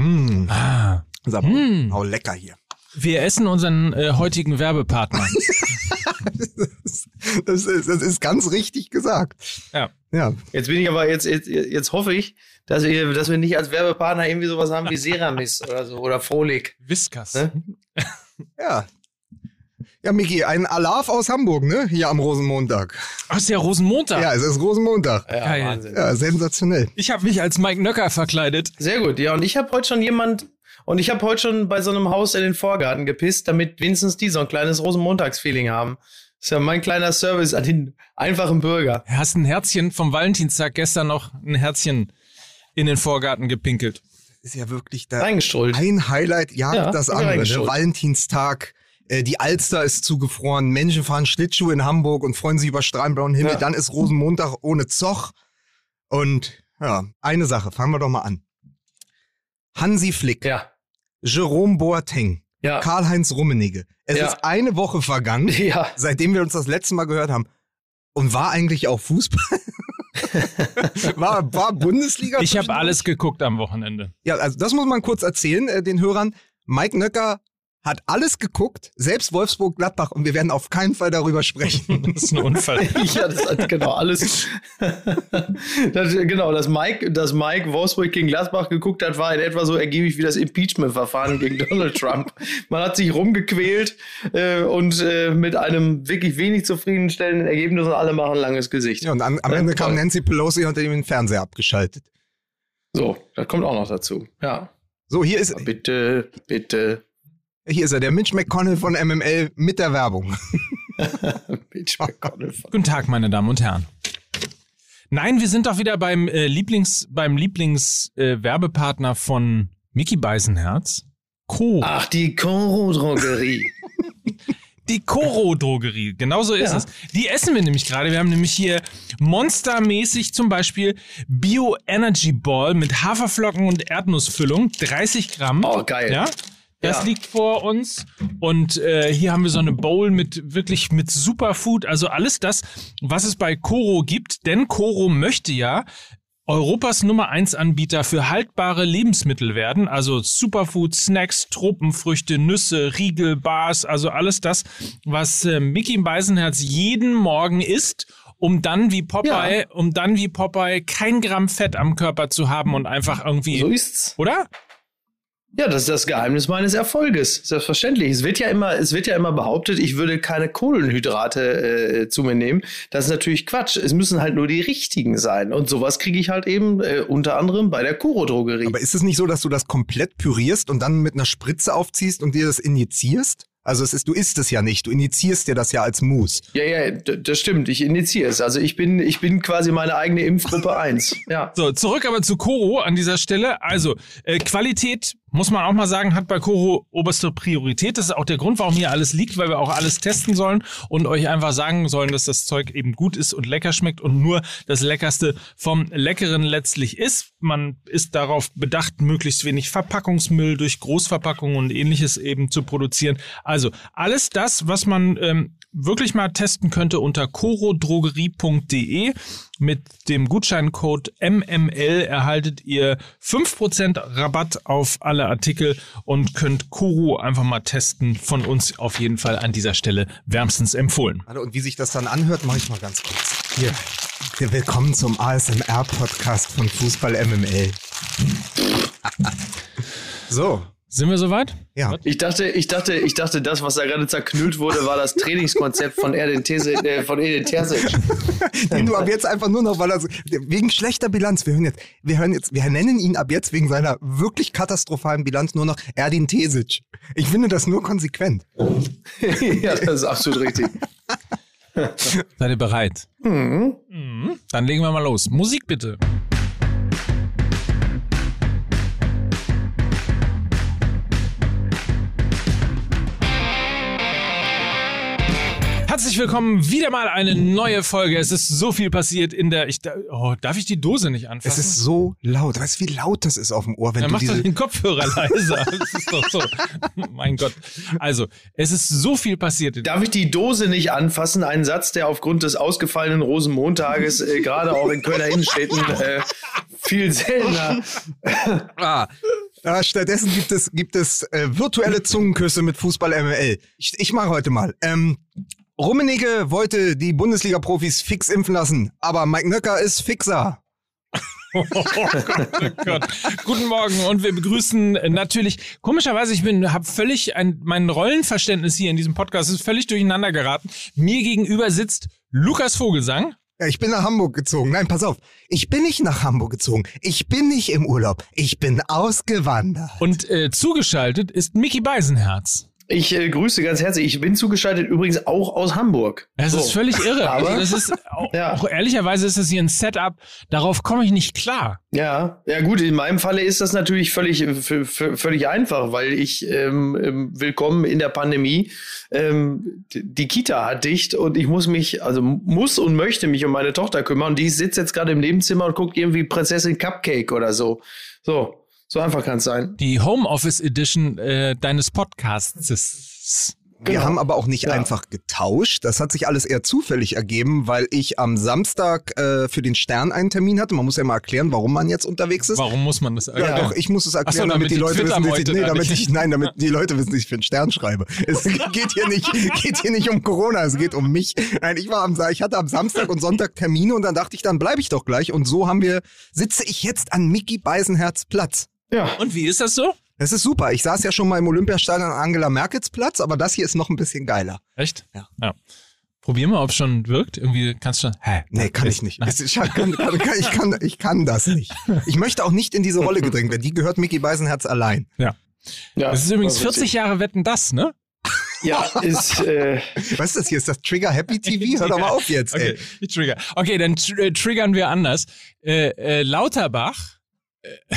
Mm. Ah. Sag mal, Hm. oh, lecker hier. Wir essen unseren äh, heutigen Werbepartner. Das ist, das ist ganz richtig gesagt. Ja. Ja. Jetzt bin ich aber, jetzt, jetzt, jetzt hoffe ich, dass wir, dass wir nicht als Werbepartner irgendwie sowas haben wie Seramis oder so oder Frohlig. Whiskas. Ne? Ja. Ja, Miki, ein Alarv aus Hamburg, ne? Hier am Rosenmontag. Ach, ist ja Rosenmontag. Ja, es ist Rosenmontag. Ja, Geil. Wahnsinn. Ja, sensationell. Ich habe mich als Mike Nöcker verkleidet. Sehr gut, ja. Und ich habe heute schon jemand, und ich habe heute schon bei so einem Haus in den Vorgarten gepisst, damit wenigstens die so ein kleines Rosenmontagsfeeling haben. Das ist ja mein kleiner Service an den einfachen Bürger. Du hast ein Herzchen vom Valentinstag gestern noch ein Herzchen in den Vorgarten gepinkelt. Ist ja wirklich da ein Highlight jagt Ja, das andere. Ne? Valentinstag, äh, die Alster ist zugefroren, Menschen fahren Schlittschuh in Hamburg und freuen sich über strahlenblauen Himmel. Ja. Dann ist Rosenmontag ohne Zoch. Und ja, eine Sache, fangen wir doch mal an. Hansi Flick, Ja. Jerome Boateng, Ja. Karl-Heinz Rummenigge. Es Ja. ist eine Woche vergangen, Ja. seitdem wir uns das letzte Mal gehört haben. Und war eigentlich auch Fußball? war, war Bundesliga? Ich habe alles geguckt am Wochenende. Ja, also das muss man kurz erzählen, äh, den Hörern. Mike Nöcker hat alles geguckt, selbst Wolfsburg-Gladbach, und wir werden auf keinen Fall darüber sprechen. Das ist ein Unfall. Ja, das hat genau alles. das, genau, dass Mike, dass Mike Wolfsburg gegen Gladbach geguckt hat, war in etwa so ergiebig wie das Impeachment-Verfahren gegen Donald Trump. Man hat sich rumgequält äh, und äh, mit einem wirklich wenig zufriedenstellenden Ergebnis und alle machen ein langes Gesicht. Ja, und am, am Ja, Ende kam. Nancy Pelosi und hat ihm den Fernseher abgeschaltet. So, das kommt auch noch dazu. Ja. So, hier ist, Bitte, bitte. Hier ist er, der Mitch McConnell von MML mit der Werbung. Mitch McConnell. Guten Tag, meine Damen und Herren. Nein, wir sind doch wieder beim äh, Lieblings, beim Lieblings-Werbepartner äh, von Mickey Beisenherz. Co. Ach, die Koro-Drogerie. Die Koro-Drogerie, genau so ist Ja. es. Die essen wir nämlich gerade. Wir haben nämlich hier monstermäßig zum Beispiel Bio Energy Ball mit Haferflocken und Erdnussfüllung, 30 Gramm. Oh, geil. Ja, das Ja. liegt vor uns. Und äh, hier haben wir so eine Bowl mit wirklich mit Superfood, also alles das, was es bei Koro gibt. Denn Koro möchte ja Europas Nummer 1 Anbieter für haltbare Lebensmittel werden, also Superfood, Snacks, Tropenfrüchte, Nüsse, Riegel, Bars, also alles das, was äh, Mickey Beisenherz jeden Morgen isst, um dann wie Popeye, um dann wie Popeye kein Gramm Fett am Körper zu haben und einfach irgendwie, So ist's. oder? Ja, das ist das Geheimnis meines Erfolges. Selbstverständlich. Es wird ja immer, es wird ja immer behauptet, ich würde keine Kohlenhydrate äh, zu mir nehmen. Das ist natürlich Quatsch. Es müssen halt nur die richtigen sein. Und sowas kriege ich halt eben äh, unter anderem bei der Kuro-Drogerie. Aber ist es nicht so, dass du das komplett pürierst und dann mit einer Spritze aufziehst und dir das injizierst? Also es ist, du isst es ja nicht, du injizierst dir das ja als Mousse. Ja, ja, das stimmt. Ich initiiere es. Also ich bin, ich bin quasi meine eigene Impfgruppe 1. Ja. So, zurück aber zu Koro an dieser Stelle. Also, äh, Qualität, muss man auch mal sagen, hat bei Koro oberste Priorität. Das ist auch der Grund, warum hier alles liegt, weil wir auch alles testen sollen und euch einfach sagen sollen, dass das Zeug eben gut ist und lecker schmeckt und nur das Leckerste vom Leckeren letztlich ist. Man ist darauf bedacht, möglichst wenig Verpackungsmüll durch Großverpackungen und ähnliches eben zu produzieren. Also, alles das, was man ähm, wirklich mal testen könnte unter corodrogerie.de. Mit dem Gutscheincode MML erhaltet ihr 5% Rabatt auf alle Artikel und könnt Koro einfach mal testen. Von uns auf jeden Fall an dieser Stelle wärmstens empfohlen. Warte, und wie sich das dann anhört, mache ich mal ganz kurz. Hier. Willkommen zum ASMR-Podcast von Fußball MML. so, Sind wir soweit? ja. Ich dachte, ich dachte, ich dachte, das, was da gerade zerknüllt wurde, war das Trainingskonzept von Erdin Tese, äh, von Edin Terzic. Den du ab jetzt einfach nur noch, weil er so, wegen schlechter Bilanz, wir hören jetzt, wir hören jetzt, wir nennen ihn ab jetzt wegen seiner wirklich katastrophalen Bilanz nur noch Erdin Tesic. Ich finde das nur konsequent. ja, das ist absolut richtig. Seid ihr bereit? Mhm. Dann legen wir mal los. Musik bitte. Herzlich willkommen, wieder mal eine neue Folge. Es ist so viel passiert in der. Ich, oh, darf ich die Dose nicht anfassen? Es ist so laut. Weißt du, wie laut das ist auf dem Ohr, wenn Ja, du mach doch diese. den Kopfhörer leiser. Das ist doch so. mein Gott. Also, es ist so viel passiert. Darf ich die Dose nicht anfassen? Ein Satz, der aufgrund des ausgefallenen Rosenmontages äh, gerade auch in Kölner Innenstädten äh, viel seltener. Ah, Ja, stattdessen gibt es, gibt es äh, virtuelle Zungenküsse mit Fußball ML. Ich, ich mache heute mal. Ähm, Rummenigge wollte die Bundesliga-Profis fix impfen lassen, aber Mike Nöcker ist Fixer. Oh Gott, Gott. Guten Morgen und wir begrüßen natürlich, komischerweise, ich bin, habe völlig ein, mein Rollenverständnis hier in diesem Podcast ist völlig durcheinander geraten. Mir gegenüber sitzt Lukas Vogelsang. Ja, ich bin nach Hamburg gezogen. Nein, pass auf. Ich bin nicht nach Hamburg gezogen. Ich bin nicht im Urlaub. Ich bin ausgewandert. Und äh, zugeschaltet ist Mickey Beisenherz. Ich äh, grüße ganz herzlich. Ich bin zugeschaltet übrigens auch aus Hamburg. Das So. ist völlig irre. Aber- also das ist auch, Ja. auch ehrlicherweise ist das hier ein Setup, darauf komme ich nicht klar. Ja, ja gut, in meinem Falle ist das natürlich völlig, äh, völlig einfach, weil ich ähm, ähm, willkommen in der Pandemie. Ähm, die Kita hat dicht und ich muss mich, also muss und möchte mich um meine Tochter kümmern. Die sitzt jetzt gerade im Nebenzimmer und guckt irgendwie Prinzessin Cupcake oder so. So, so einfach kann es sein. Die Homeoffice Edition äh, deines Podcasts. Wir Genau. haben aber auch nicht Ja. einfach getauscht. Das hat sich alles eher zufällig ergeben, weil ich am Samstag äh, für den Stern einen Termin hatte. Man muss ja mal erklären, warum man jetzt unterwegs ist. Warum muss man das Ja, Ja. doch, ich muss es erklären, so, damit damit, die Leute wissen, dass ich, nee, da damit ich, nein, damit die Leute wissen, dass ich für den Stern schreibe. Es geht hier nicht, geht hier nicht um Corona, es geht um mich. Nein, ich war am, ich hatte am Samstag und Sonntag Termine und dann dachte ich, dann bleibe ich doch gleich. Und so haben wir, sitze ich jetzt an Mickey Beisenherz Platz. Ja. Und wie ist das so? Das ist super. Ich saß ja schon mal im Olympiastadion an Angela Merkels Platz, aber das hier ist noch ein bisschen geiler. Echt? Ja. ja. Probier mal, ob es schon wirkt. Irgendwie kannst du schon. Hä? Nee, kann ich nicht. Ist- Ich kann, kann, kann, ich, kann, ich kann das nicht. Ich möchte auch nicht in diese Rolle gedrängt werden. Die gehört Mickey Beisenherz allein. Ja. ja. Das ist übrigens war witzig. 40 Jahre Wetten das, ne? Ja, ist, äh, Was ist das hier? Ist das Trigger Happy TV? Hör doch mal auf jetzt, Okay, ey. ich trigger. Okay, dann tr äh, triggern wir anders. Äh, äh, Lauterbach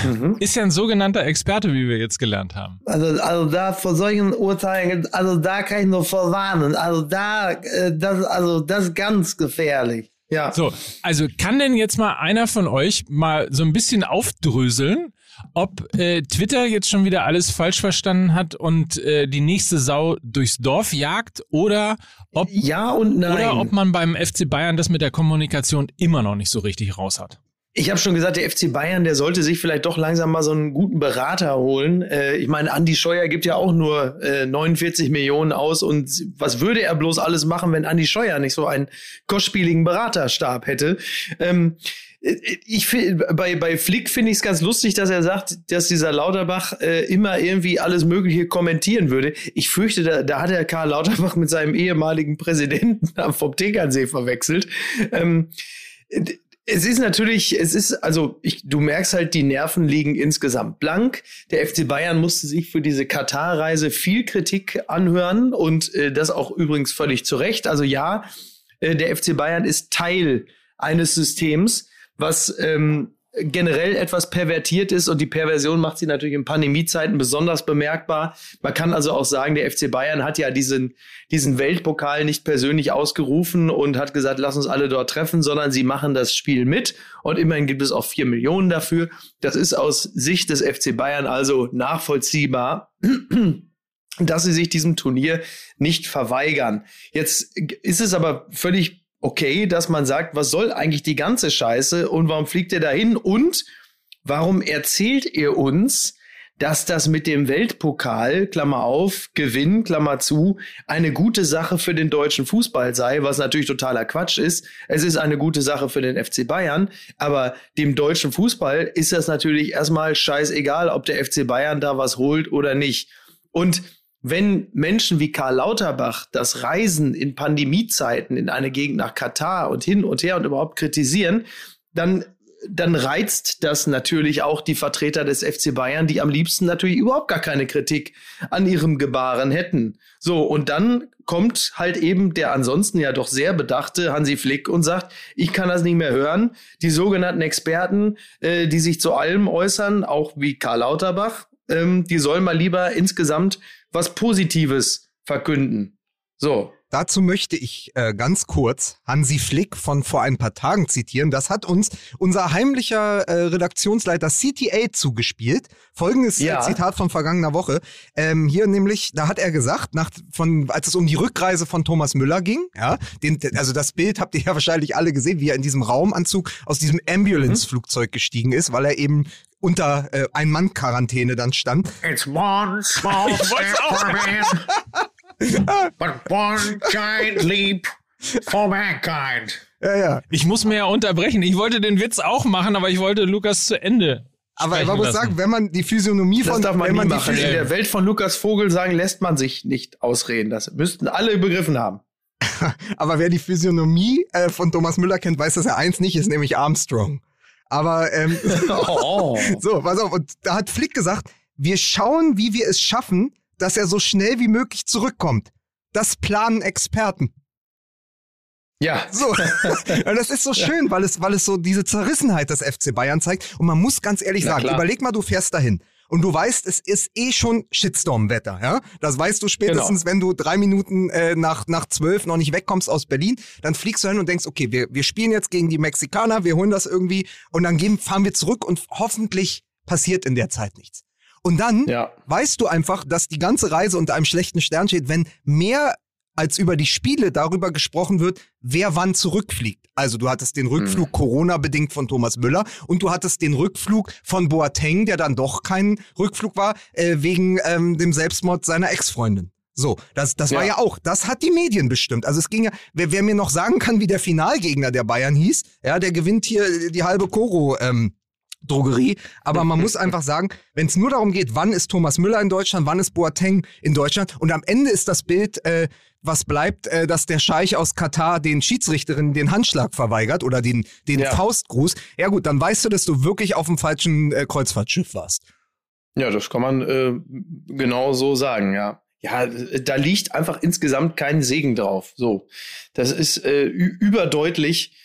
mhm. ist ja ein sogenannter Experte, wie wir jetzt gelernt haben. Also, also da vor solchen Urteilen, also da kann ich nur vorwarnen. Also da, äh, das, also das ist ganz gefährlich. ja. So, also kann denn jetzt mal einer von euch mal so ein bisschen aufdröseln, ob äh, Twitter jetzt schon wieder alles falsch verstanden hat und äh, die nächste Sau durchs Dorf jagt oder ob, ja und nein. oder ob man beim FC Bayern das mit der Kommunikation immer noch nicht so richtig raus hat? Ich habe schon gesagt, der FC Bayern, der sollte sich vielleicht doch langsam mal so einen guten Berater holen. Äh, ich meine, Andi Scheuer gibt ja auch nur äh, 49 Millionen aus und was würde er bloß alles machen, wenn Andi Scheuer nicht so einen kostspieligen Beraterstab hätte? Ähm, äh, ich bei, bei Flick finde ich es ganz lustig, dass er sagt, dass dieser Lauterbach äh, immer irgendwie alles Mögliche kommentieren würde. Ich fürchte, da, da hat er Karl Lauterbach mit seinem ehemaligen Präsidenten vom Tegernsee verwechselt. Ähm, es ist natürlich, es ist, also ich, du merkst halt, die Nerven liegen insgesamt blank. Der FC Bayern musste sich für diese Katar-Reise viel Kritik anhören und äh, das auch übrigens völlig zu Recht. Also ja, äh, der FC Bayern ist Teil eines Systems, was ähm, generell etwas pervertiert ist und die Perversion macht sie natürlich in Pandemiezeiten besonders bemerkbar. Man kann also auch sagen, der FC Bayern hat ja diesen, diesen Weltpokal nicht persönlich ausgerufen und hat gesagt, lass uns alle dort treffen, sondern sie machen das Spiel mit und immerhin gibt es auch vier Millionen dafür. Das ist aus Sicht des FC Bayern also nachvollziehbar. dass sie sich diesem Turnier nicht verweigern. Jetzt ist es aber völlig okay, dass man sagt, was soll eigentlich die ganze Scheiße und warum fliegt ihr dahin und warum erzählt ihr uns, dass das mit dem Weltpokal, Klammer auf, Gewinn, Klammer zu, eine gute Sache für den deutschen Fußball sei, was natürlich totaler Quatsch ist. Es ist eine gute Sache für den FC Bayern, aber dem deutschen Fußball ist das natürlich erstmal scheißegal, ob der FC Bayern da was holt oder nicht. Und wenn Menschen wie Karl Lauterbach das Reisen in Pandemiezeiten in eine Gegend nach Katar und hin und her und überhaupt kritisieren, dann dann reizt das natürlich auch die Vertreter des FC Bayern, die am liebsten natürlich überhaupt gar keine Kritik an ihrem Gebaren hätten. So, und dann kommt halt eben der ansonsten ja doch sehr bedachte Hansi Flick und sagt, ich kann das nicht mehr hören. Die sogenannten Experten, äh, die sich zu allem äußern, auch wie Karl Lauterbach, ähm, die sollen mal lieber insgesamt was Positives verkünden. So. Dazu möchte ich äh, ganz kurz Hansi Flick von vor ein paar Tagen zitieren. Das hat uns unser heimlicher äh, Redaktionsleiter CTA zugespielt. Folgendes Ja. äh, Zitat von vergangener Woche. Ähm, hier nämlich, da hat er gesagt, nach, von, als es um die Rückreise von Thomas Müller ging, ja, den, also das Bild habt ihr ja wahrscheinlich alle gesehen, wie er in diesem Raumanzug aus diesem Ambulance-Flugzeug gestiegen ist, weil er eben unter äh, Ein-Mann-Quarantäne dann stand. It's one small step for man, but one giant leap for mankind. Ja, ja. Ich muss mir ja unterbrechen. Ich wollte den Witz auch machen, aber ich wollte Lukas zu Ende. Aber man muss lassen. sagen, wenn man die Physiognomie Das von, darf man wenn man die machen. In der Welt von Lukas Vogelsang lässt man sich nicht ausreden. Das müssten alle begriffen haben. aber wer die Physiognomie äh, von Thomas Müller kennt, weiß, dass er eins nicht ist, nämlich Armstrong. Aber ähm, Oh. so, pass auf, und da hat Flick gesagt, wir schauen, wie wir es schaffen, dass er so schnell wie möglich zurückkommt. Das planen Experten. Ja, So. Und das ist so schön, weil es, weil es so diese Zerrissenheit des FC Bayern zeigt. Und man muss ganz ehrlich Na sagen, klar. überleg mal, du fährst dahin. Und du weißt, es ist eh schon Shitstorm-Wetter, ja? Das weißt du spätestens, Genau. wenn du drei Minuten äh, nach, nach zwölf noch nicht wegkommst aus Berlin. Dann fliegst du hin und denkst, okay, wir, wir spielen jetzt gegen die Mexikaner, wir holen das irgendwie und dann gehen, fahren wir zurück und hoffentlich passiert in der Zeit nichts. Und dann ja. weißt du einfach, dass die ganze Reise unter einem schlechten Stern steht, wenn mehr als über die Spiele darüber gesprochen wird, wer wann zurückfliegt. Also du hattest den Rückflug Corona-bedingt von Thomas Müller und du hattest den Rückflug von Boateng, der dann doch kein Rückflug war, äh, wegen ähm, dem Selbstmord seiner Ex-Freundin. So, das, das war Ja. ja auch, das hat die Medien bestimmt. Also es ging ja, wer, wer mir noch sagen kann, wie der Finalgegner der Bayern hieß, ja, der gewinnt hier die halbe Koro, ähm, Drogerie. Aber man muss einfach sagen, wenn es nur darum geht, wann ist Thomas Müller in Deutschland, wann ist Boateng in Deutschland und am Ende ist das Bild, äh, was bleibt, äh, dass der Scheich aus Katar den Schiedsrichterinnen den Handschlag verweigert oder den, den Ja. Faustgruß. Ja gut, dann weißt du, dass du wirklich auf dem falschen äh, Kreuzfahrtschiff warst. Ja, das kann man äh, genau so sagen, ja. Ja, da liegt einfach insgesamt kein Segen drauf. So, das ist äh, überdeutlich.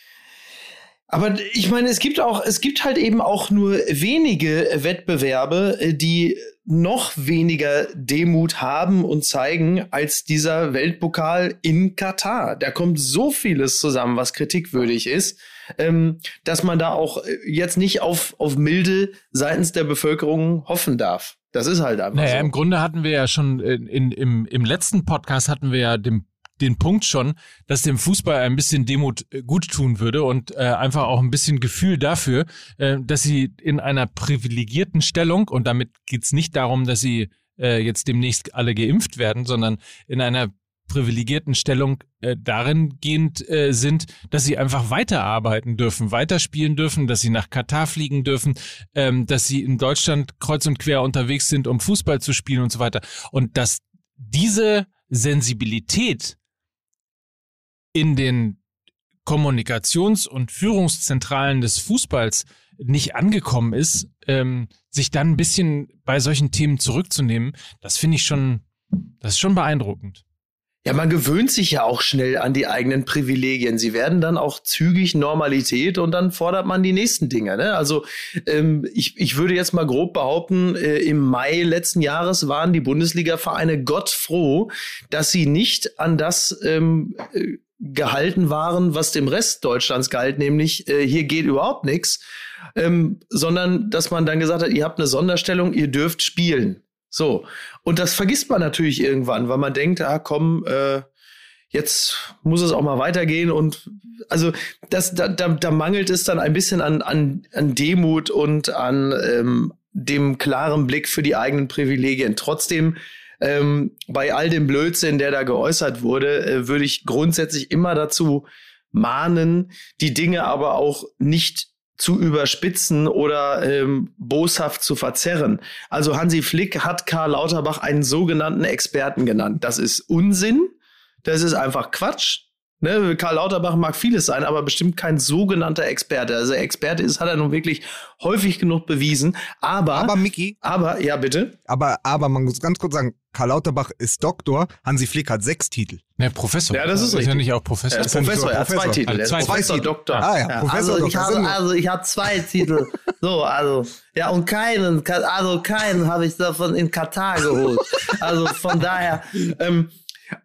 Aber ich meine, es gibt auch, es gibt halt eben auch nur wenige Wettbewerbe, äh, die noch weniger Demut haben und zeigen als dieser Weltpokal in Katar. Da kommt so vieles zusammen, was kritikwürdig ist, ähm, dass man da auch äh, jetzt nicht auf, auf Milde seitens der Bevölkerung hoffen darf. Das ist halt einfach Naja, so. im Grunde hatten wir ja schon in, in, im, im letzten Podcast hatten wir ja den, den Punkt schon, dass dem Fußball ein bisschen Demut äh, gut tun würde und äh, einfach auch ein bisschen Gefühl dafür, äh, dass sie in einer privilegierten Stellung, und damit geht's nicht darum, dass sie äh, jetzt demnächst alle geimpft werden, sondern in einer privilegierten Stellung äh, darin gehend äh, sind, dass sie einfach weiterarbeiten dürfen, weiterspielen dürfen, dass sie nach Katar fliegen dürfen, ähm, dass sie in Deutschland kreuz und quer unterwegs sind, um Fußball zu spielen und so weiter. Und dass diese Sensibilität in den Kommunikations- und Führungszentralen des Fußballs nicht angekommen ist, ähm, sich dann ein bisschen bei solchen Themen zurückzunehmen, das finde ich schon, das ist schon beeindruckend. Ja, man gewöhnt sich ja auch schnell an die eigenen Privilegien. Sie werden dann auch zügig Normalität und dann fordert man die nächsten Dinge. Ne? Also ähm, ich, ich würde jetzt mal grob behaupten, äh, im Mai letzten Jahres waren die Bundesliga-Vereine Gott froh, dass sie nicht an das ähm, äh, gehalten waren, was dem Rest Deutschlands galt, nämlich äh, hier geht überhaupt nichts, ähm, sondern dass man dann gesagt hat, ihr habt eine Sonderstellung, ihr dürft spielen. So. Und das vergisst man natürlich irgendwann, weil man denkt, ah komm, äh, jetzt muss es auch mal weitergehen. Und also das, da, da, da mangelt es dann ein bisschen an, an, an Demut und an ähm, dem klaren Blick für die eigenen Privilegien. Trotzdem, ähm, bei all dem Blödsinn, der da geäußert wurde, äh, würde ich grundsätzlich immer dazu mahnen, die Dinge aber auch nicht zu überspitzen oder ähm, boshaft zu verzerren. Also Hansi Flick hat Karl Lauterbach einen sogenannten Experten genannt. Das ist Unsinn. Das ist einfach Quatsch. Ne? Karl Lauterbach mag vieles sein, aber bestimmt kein sogenannter Experte. Also Experte ist, hat er nun wirklich häufig genug bewiesen. Aber, Aber aber, Micky, ja bitte. aber, aber man muss ganz kurz sagen, Karl Lauterbach ist Doktor, Hansi Flick hat sechs Titel. Ne, Professor. Ja, das ist ja richtig. nicht auch Professor. Er ist ja nicht Professor, er hat zwei. Titel. Er ist Zwei Professor, Titel. Doktor. Ah ja, Professor Also ich, Dr. habe, also ich habe zwei Titel. So, also, ja, und keinen, also keinen habe ich davon in Katar geholt. Also von daher, Ähm,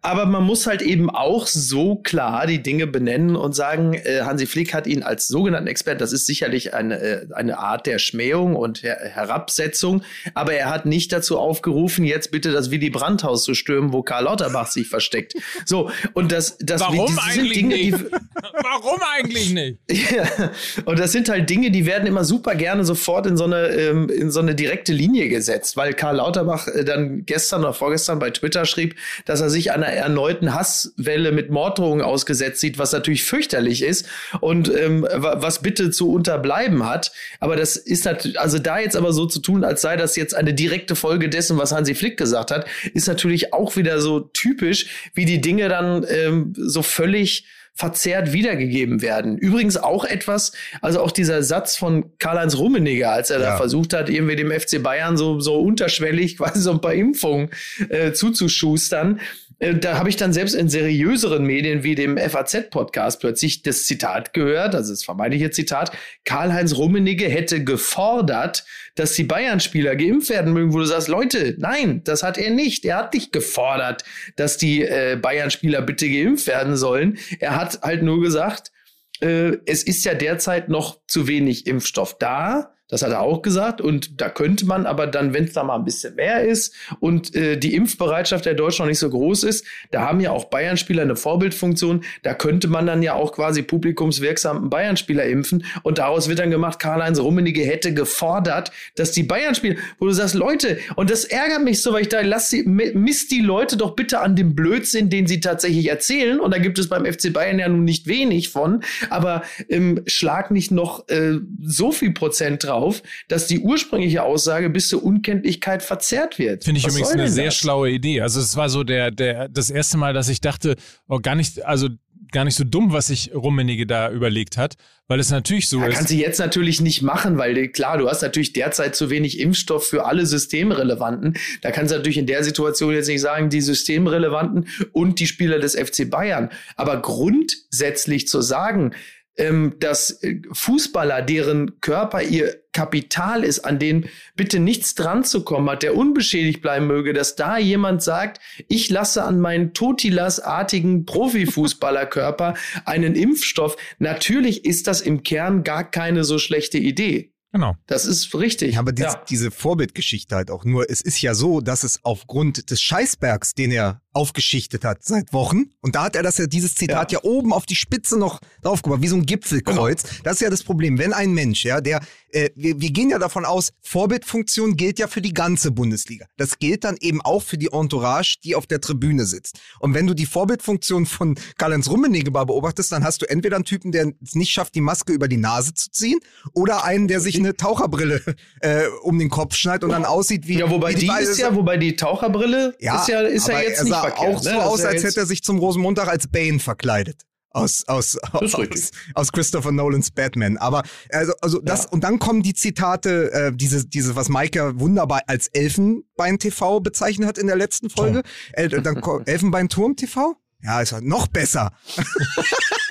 Aber man muss halt eben auch so klar die Dinge benennen und sagen, äh, Hansi Flick hat ihn als sogenannten Experten, das ist sicherlich eine, äh, eine Art der Schmähung und Her Herabsetzung, aber er hat nicht dazu aufgerufen, jetzt bitte das Willy Brandt-Haus zu stürmen, wo Karl Lauterbach sich versteckt. So, und das, das, Warum eigentlich Dinge, nicht? die, Warum eigentlich nicht? ja, und das sind halt Dinge, die werden immer super gerne sofort in so eine, ähm, in so eine direkte Linie gesetzt, weil Karl Lauterbach äh, dann gestern oder vorgestern bei Twitter schrieb, dass er sich einer erneuten Hasswelle mit Morddrohungen ausgesetzt sieht, was natürlich fürchterlich ist und ähm, was bitte zu unterbleiben hat. Aber das ist natürlich, also da jetzt aber so zu tun, als sei das jetzt eine direkte Folge dessen, was Hansi Flick gesagt hat, ist natürlich auch wieder so typisch, wie die Dinge dann ähm, so völlig verzerrt wiedergegeben werden. Übrigens auch etwas, also auch dieser Satz von Karl-Heinz Rummenigge, als er ja. da versucht hat, irgendwie dem FC Bayern so, so unterschwellig quasi so ein paar Impfungen äh, zuzuschustern. Äh, da habe ich dann selbst in seriöseren Medien wie dem FAZ-Podcast plötzlich das Zitat gehört, also das vermeintliche Zitat, Karl-Heinz Rummenigge hätte gefordert, dass die Bayern-Spieler geimpft werden mögen, wo du sagst, Leute, nein, das hat er nicht. Er hat nicht gefordert, dass die äh, Bayern-Spieler bitte geimpft werden sollen. Er hat halt nur gesagt, äh, es ist ja derzeit noch zu wenig Impfstoff da. Das hat er auch gesagt. Und da könnte man aber dann, wenn es da mal ein bisschen mehr ist und äh, die Impfbereitschaft der Deutschen noch nicht so groß ist, da haben ja auch Bayern-Spieler eine Vorbildfunktion. Da könnte man dann ja auch quasi publikumswirksamen Bayern-Spieler impfen. Und daraus wird dann gemacht, Karl-Heinz Rummenigge hätte gefordert, dass die Bayern-Spieler, wo du sagst, Leute, und das ärgert mich so, weil ich da lass sie, misst die Leute doch bitte an dem Blödsinn, den sie tatsächlich erzählen. Und da gibt es beim FC Bayern ja nun nicht wenig von. Aber ähm, schlag nicht noch äh, so viel Prozent drauf drauf, dass die ursprüngliche Aussage bis zur Unkenntlichkeit verzerrt wird. Finde ich Was übrigens eine sehr das? schlaue Idee. Also es war so der, der, das erste Mal, dass ich dachte, oh, gar nicht, also gar nicht so dumm, was sich Rummenigge da überlegt hat, weil es natürlich so Ja, ist. kannst du jetzt natürlich nicht machen, weil klar, du hast natürlich derzeit zu wenig Impfstoff für alle Systemrelevanten. Da kannst du natürlich in der Situation jetzt nicht sagen, die Systemrelevanten und die Spieler des FC Bayern. Aber grundsätzlich zu sagen, ähm, dass äh, Fußballer, deren Körper ihr Kapital ist, an denen bitte nichts dran zu kommen hat, der unbeschädigt bleiben möge, dass da jemand sagt, ich lasse an meinen Totilas-artigen Profifußballerkörper einen Impfstoff. Natürlich ist das im Kern gar keine so schlechte Idee. Genau. Das ist richtig. Ja, aber dies, Ja. diese Vorbildgeschichte halt auch nur. Es ist ja so, dass es aufgrund des Scheißbergs, den er aufgeschichtet hat seit Wochen, und da hat er das ja, dieses Zitat ja, oben auf die Spitze noch draufgebracht, wie so ein Gipfelkreuz. Das ist ja das Problem. Wenn ein Mensch, ja, der, äh, wir, wir gehen ja davon aus, Vorbildfunktion gilt ja für die ganze Bundesliga. Das gilt dann eben auch für die Entourage, die auf der Tribüne sitzt. Und wenn du die Vorbildfunktion von Karl-Heinz Rummenigge mal beobachtest, dann hast du entweder einen Typen, der es nicht schafft, die Maske über die Nase zu ziehen, oder einen, der sich eine Taucherbrille äh, um den Kopf schneidet und dann aussieht wie. ja, wobei wie die Bayer- ist ja, wobei die Taucherbrille ist ja, ist ja jetzt nicht sah verkehrt. auch so ne? Aus, ja als hätte er sich zum Rosenmontag als Bane verkleidet. Aus, aus, aus, aus Christopher Nolans Batman. Aber also, also das, Ja. und dann kommen die Zitate, äh, diese, diese, was Mike ja wunderbar als Elfenbein TV bezeichnet hat in der letzten Folge. Äh, dann Elfenbeinturm TV? Ja, ist halt noch besser.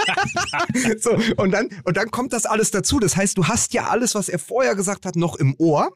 so, und dann, und dann kommt das alles dazu. Das heißt, du hast ja alles, was er vorher gesagt hat, noch im Ohr.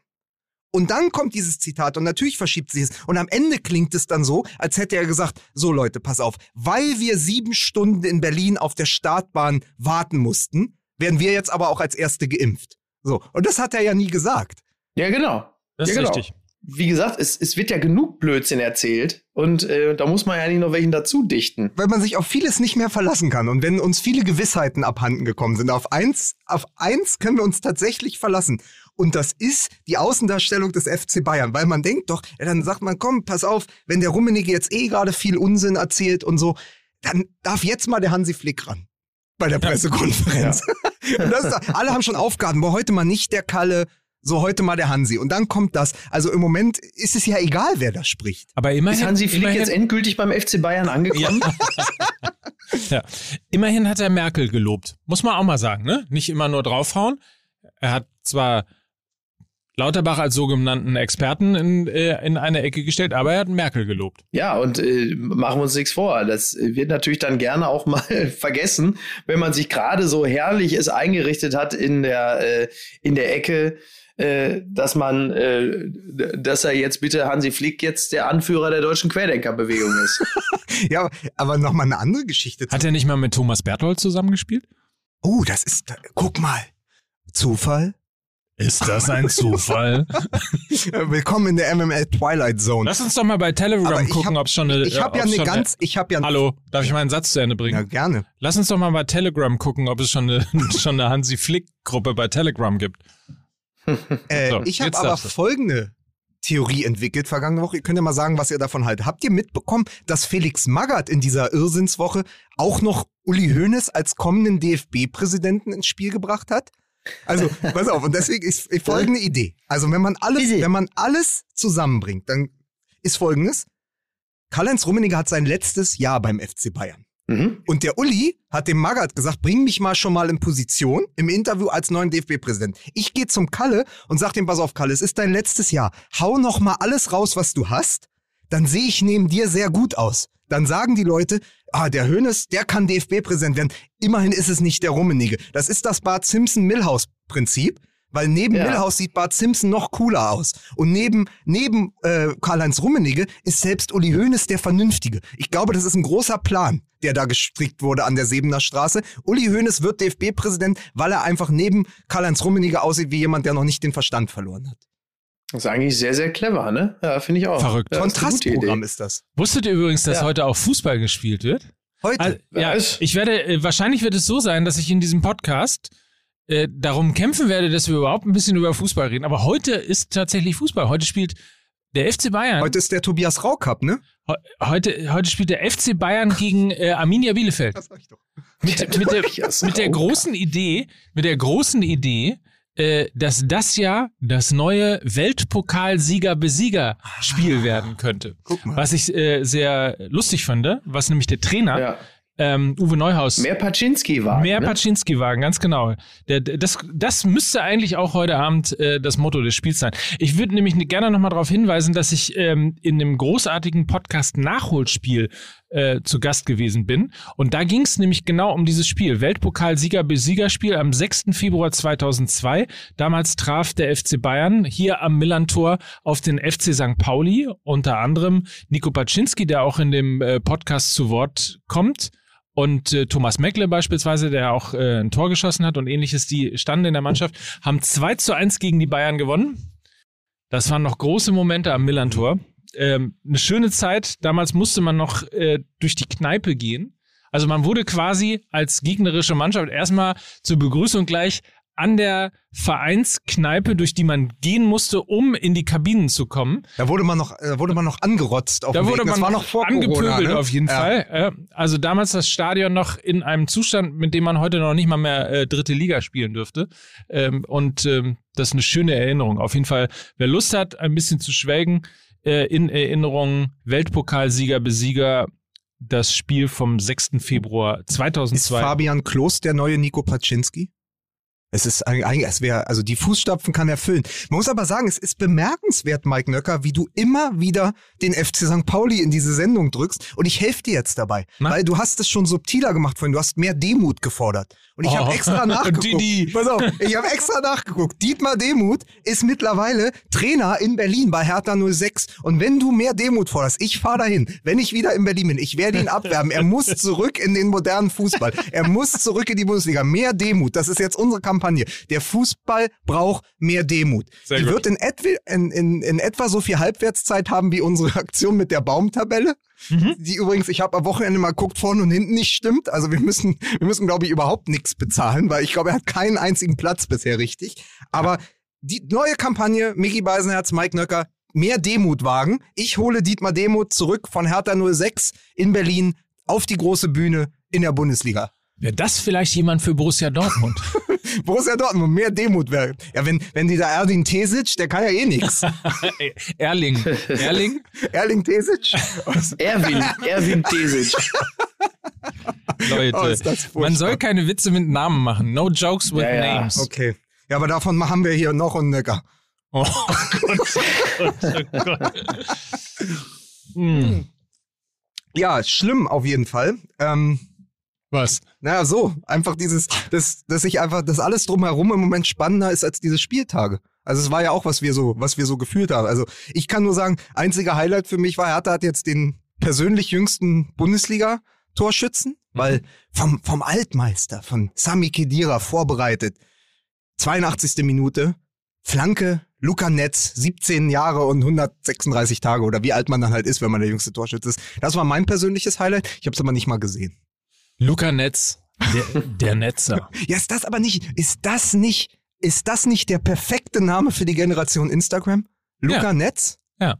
Und dann kommt dieses Zitat und natürlich verschiebt sich es. Und am Ende klingt es dann so, als hätte er gesagt, so Leute, pass auf, weil wir sieben Stunden in Berlin auf der Startbahn warten mussten, werden wir jetzt aber auch als Erste geimpft. So, und das hat er ja nie gesagt. Ja, genau. Das ist ja, genau. richtig. Wie gesagt, es, es wird ja genug Blödsinn erzählt und äh, da muss man ja nicht noch welchen dazu dichten. Weil man sich auf vieles nicht mehr verlassen kann. Und wenn uns viele Gewissheiten abhanden gekommen sind, auf eins, auf eins können wir uns tatsächlich verlassen. Und das ist die Außendarstellung des FC Bayern. Weil man denkt doch, ja, dann sagt man, komm, pass auf, wenn der Rummenigge jetzt eh gerade viel Unsinn erzählt und so, dann darf jetzt mal der Hansi Flick ran. Bei der Pressekonferenz. und das ist, alle haben schon Aufgaben, aber heute mal nicht der Kalle, so heute mal der Hansi. Und dann kommt das. Also im Moment ist es ja egal, wer da spricht. Aber immerhin, Ist Hansi Flick immerhin, jetzt endgültig beim FC Bayern angekommen? ja, immerhin hat er Merkel gelobt. Muss man auch mal sagen, ne? Nicht immer nur draufhauen. Er hat zwar Lauterbach als sogenannten Experten in, äh, in eine Ecke gestellt, aber er hat Merkel gelobt. Ja, und äh, machen wir uns nichts vor. Das wird natürlich dann gerne auch mal vergessen, wenn man sich gerade so herrlich es eingerichtet hat in der, äh, in der Ecke äh, dass man, äh, dass er jetzt bitte Hansi Flick jetzt der Anführer der deutschen Querdenkerbewegung ist. Ja, aber nochmal eine andere Geschichte. Hat er nicht mal mit Thomas Berthold zusammengespielt? Oh, das ist, guck mal. Zufall? Ist das ein Zufall? Willkommen in der MML Twilight Zone. Lass uns doch mal bei Telegram gucken, ob es schon eine. ich habe ja eine ganz, ich habe ja Hallo, darf ich meinen Satz zu Ende bringen? Ja, gerne. Lass uns doch mal bei Telegram gucken, ob es schon eine, schon eine Hansi Flick-Gruppe bei Telegram gibt. Äh, So, ich habe aber folgende Theorie entwickelt vergangene Woche. Ihr könnt ja mal sagen, was ihr davon haltet. Habt ihr mitbekommen, dass Felix Magath in dieser Irrsinnswoche auch noch Uli Hoeneß als kommenden DFB-Präsidenten ins Spiel gebracht hat? Also, pass auf, und deswegen ist folgende Idee. Also, wenn man alles, wenn man alles zusammenbringt, dann ist folgendes. Karl-Heinz Rummenigge hat sein letztes Jahr beim FC Bayern. Mhm. Und der Uli hat dem Magath gesagt, bring mich mal schon mal in Position im Interview als neuen DFB-Präsident. Ich gehe zum Kalle und sag dem, pass auf, Kalle, es ist dein letztes Jahr. Hau noch mal alles raus, was du hast. Dann sehe ich neben dir sehr gut aus. Dann sagen die Leute, ah, der Hönes, der kann DFB-Präsident werden. Immerhin ist es nicht der Rummenigge. Das ist das Bart Simpson-Millhaus-Prinzip. Weil neben Ja. Millhaus sieht Bart Simpson noch cooler aus. Und neben, neben äh, Karl-Heinz Rummenigge ist selbst Uli Hoeneß der Vernünftige. Ich glaube, das ist ein großer Plan, der da gestrickt wurde an der Sebener Straße. Uli Hoeneß wird DFB-Präsident, weil er einfach neben Karl-Heinz Rummenigge aussieht wie jemand, der noch nicht den Verstand verloren hat. Das ist eigentlich sehr, sehr clever, ne? Ja, finde ich auch. Verrückt. Ja, Kontrastprogramm ist das. Wusstet ihr übrigens, dass Ja. heute auch Fußball gespielt wird? Heute. Also, ja, ich werde, äh, wahrscheinlich wird es so sein, dass ich in diesem Podcast äh, darum kämpfen werde, dass wir überhaupt ein bisschen über Fußball reden. Aber heute ist tatsächlich Fußball. Heute spielt der FC Bayern. Heute ist der Tobias Rau Cup, ne? He- heute, heute spielt der FC Bayern gegen äh, Arminia Bielefeld. Das sag ich doch. Mit, mit, der, mit der großen Idee, mit der großen Idee, äh, dass das ja das neue Weltpokal-Sieger-Besieger-Spiel werden könnte. Guck mal. Was ich äh, sehr lustig fand, was nämlich der Trainer, Ja. Ähm, Uwe Neuhaus, Mehr Paczynski war. Mehr ne? Paczynski-Wagen, ganz genau. Der, der- das, das müsste eigentlich auch heute Abend äh, das Motto des Spiels sein. Ich würde nämlich gerne nochmal darauf hinweisen, dass ich ähm, in dem großartigen Podcast Nachholspiel äh, zu Gast gewesen bin. Und da ging es nämlich genau um dieses Spiel. Weltpokal-Sieger-Besieger-Spiel am 6. Februar 2002. Damals traf der FC Bayern hier am Millantor auf den FC St. Pauli. Unter anderem Nico Paczynski, der auch in dem äh, Podcast zu Wort kommt. Und äh, Thomas Meckle beispielsweise, der auch äh, ein Tor geschossen hat und ähnliches, die standen in der Mannschaft, haben 2 zu 1 gegen die Bayern gewonnen. Das waren noch große Momente am Millantor. Ähm, eine schöne Zeit. Damals musste man noch äh, durch die Kneipe gehen. Also man wurde quasi als gegnerische Mannschaft erstmal zur Begrüßung gleich an der Vereinskneipe, durch die man gehen musste, um in die Kabinen zu kommen. Da wurde man noch, da wurde man noch angerotzt auf Da dem wurde Weg. Das man war noch vor angepöbelt Corona, ne? auf jeden Ja. Fall. Äh, also damals das Stadion noch in einem Zustand, mit dem man heute noch nicht mal mehr äh, dritte Liga spielen dürfte. Ähm, und ähm, das ist eine schöne Erinnerung. Auf jeden Fall, wer Lust hat, ein bisschen zu schwelgen, äh, in Erinnerung, Weltpokalsieger, Besieger, das Spiel vom 6. Februar Ist 2002. Fabian Klos der neue Nico Paczynski? Es ist eigentlich, es wäre, also die Fußstapfen kann er füllen. Man muss aber sagen, es ist bemerkenswert, Mike Nöcker, wie du immer wieder den FC St. Pauli in diese Sendung drückst. Und ich helfe dir jetzt dabei. Na? Weil du hast es schon subtiler gemacht vorhin. Du hast mehr Demut gefordert. Und ich Oh. habe extra nachgeguckt. Didi. Pass auf, ich habe extra nachgeguckt. Dietmar Demuth ist mittlerweile Trainer in Berlin bei Hertha 06. Und wenn du mehr Demut forderst, ich fahre dahin, wenn ich wieder in Berlin bin, ich werde ihn abwerben. Er muss zurück in den modernen Fußball. Er muss zurück in die Bundesliga. Mehr Demut. Das ist jetzt unsere Kampagne. Der Fußball braucht mehr Demut. Sehr die gut. wird in, etwa, in, in, in etwa so viel Halbwertszeit haben wie unsere Aktion mit der Baumtabelle. Mhm. Die übrigens, ich habe am Wochenende mal geguckt, vorne und hinten nicht stimmt. Also wir müssen, wir müssen, glaube ich, überhaupt nichts bezahlen, weil ich glaube, er hat keinen einzigen Platz bisher richtig. Aber die neue Kampagne, Micky Beisenherz, Mike Nöcker, mehr Demut wagen. Ich hole Dietmar Demut zurück von Hertha 06 in Berlin auf die große Bühne in der Bundesliga. Wäre das vielleicht jemand für Borussia Dortmund? Borussia Dortmund, mehr Demut wäre. Ja, wenn, wenn dieser Erdin Tesic, der kann ja eh nix. Erling. Erling? Erling Tesic? Erwin, Erwin Tesic. Leute, Oh, man soll keine Witze mit Namen machen. No jokes with Ja, ja. names. Okay. Ja, aber davon haben wir hier noch einen Necker. Oh Gott, oh Gott, oh Gott. Hm. Ja, schlimm auf jeden Fall. Ähm, Was? naja, so. Einfach dieses, dass, dass ich einfach, dass alles drumherum im Moment spannender ist als diese Spieltage. Also es war ja auch, was wir so, was wir so gefühlt haben. Also ich kann nur sagen, einziger Highlight für mich war, Hertha hat jetzt den persönlich jüngsten Bundesliga-Torschützen, weil vom, vom Altmeister, von Sami Kedira vorbereitet, 82. Minute, Flanke, Luca Netz, 17 Jahre und 136 Tage oder wie alt man dann halt ist, wenn man der jüngste Torschütze ist. Das war mein persönliches Highlight. Ich habe es aber nicht mal gesehen. Luca Netz, der, der Netzer. Ja, ist das aber nicht, ist das nicht, ist das nicht der perfekte Name für die Generation Instagram? Luca Ja. Netz? Ja.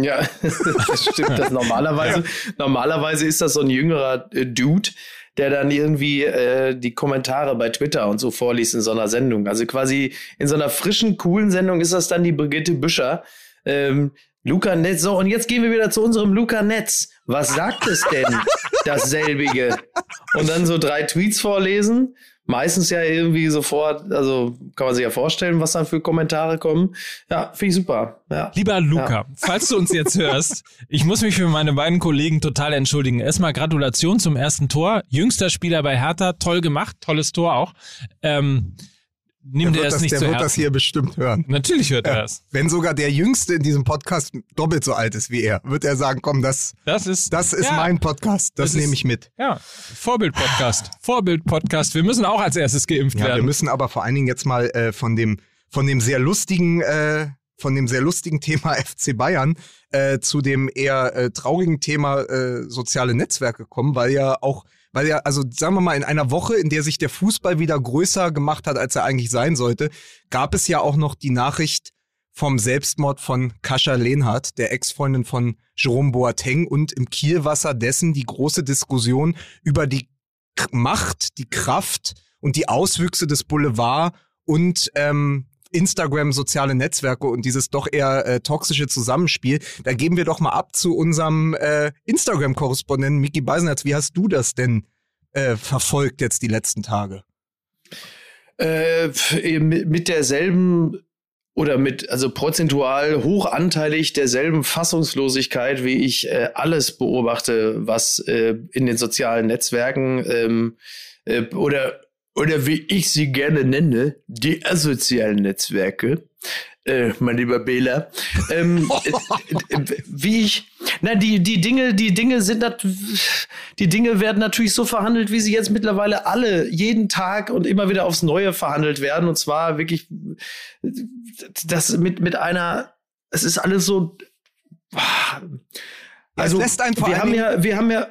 Ja, das stimmt. Das normalerweise, normalerweise ist das so ein jüngerer äh, Dude, der dann irgendwie äh, die Kommentare bei Twitter und so vorliest in so einer Sendung. Also quasi in so einer frischen, coolen Sendung ist das dann die Brigitte Büscher. Ähm, Luca Netz. So, und jetzt gehen wir wieder zu unserem Luca Netz. Was sagt es denn, dasselbige? Und dann so drei Tweets vorlesen. Meistens ja irgendwie sofort, also kann man sich ja vorstellen, was dann für Kommentare kommen. Ja, finde ich super. Ja. Lieber Luca, falls du uns jetzt hörst, ich muss mich für meine beiden Kollegen total entschuldigen. Erstmal Gratulation zum ersten Tor. Jüngster Spieler bei Hertha, toll gemacht, tolles Tor auch. Ähm, nimm dir wird das, das, nicht der wird das Herzen. hier bestimmt hören. Natürlich hört er Ja. das. Wenn sogar der Jüngste in diesem Podcast doppelt so alt ist wie er, wird er sagen, komm, das, Das ist, das ist ja, mein Podcast, das, Das nehme ich mit. Ja, Vorbild-Podcast. Vorbild-Podcast. Wir müssen auch als erstes geimpft Ja, wir werden. müssen aber vor allen Dingen jetzt mal äh, von dem von dem sehr lustigen äh, von dem sehr lustigen Thema FC Bayern äh, zu dem eher äh, traurigen Thema äh, soziale Netzwerke kommen, weil ja auch weil ja, also sagen wir mal, in einer Woche, in der sich der Fußball wieder größer gemacht hat, als er eigentlich sein sollte, gab es ja auch noch die Nachricht vom Selbstmord von Kascha Lehnhardt, der Ex-Freundin von Jerome Boateng. Und im Kielwasser dessen die große Diskussion über die Macht, die Kraft und die Auswüchse des Boulevard und ähm, Instagram, soziale Netzwerke und dieses doch eher äh, toxische Zusammenspiel. Da geben wir doch mal ab zu unserem äh, Instagram-Korrespondenten Miki Beisenherz. Wie hast du das denn äh, verfolgt jetzt die letzten Tage? Äh, mit, derselben oder mit, also prozentual hochanteilig derselben Fassungslosigkeit, wie ich äh, alles beobachte, was äh, in den sozialen Netzwerken ähm, äh, oder, oder wie ich sie gerne nenne, die asozialen Netzwerke. Äh, mein lieber Bela, ähm, äh, äh, wie ich, na die die Dinge, die Dinge sind nat die Dinge werden natürlich so verhandelt, wie sie jetzt mittlerweile alle jeden Tag und immer wieder aufs Neue verhandelt werden und zwar wirklich das mit mit einer, es ist alles so. Also es lässt einen vor wir haben ja, wir haben ja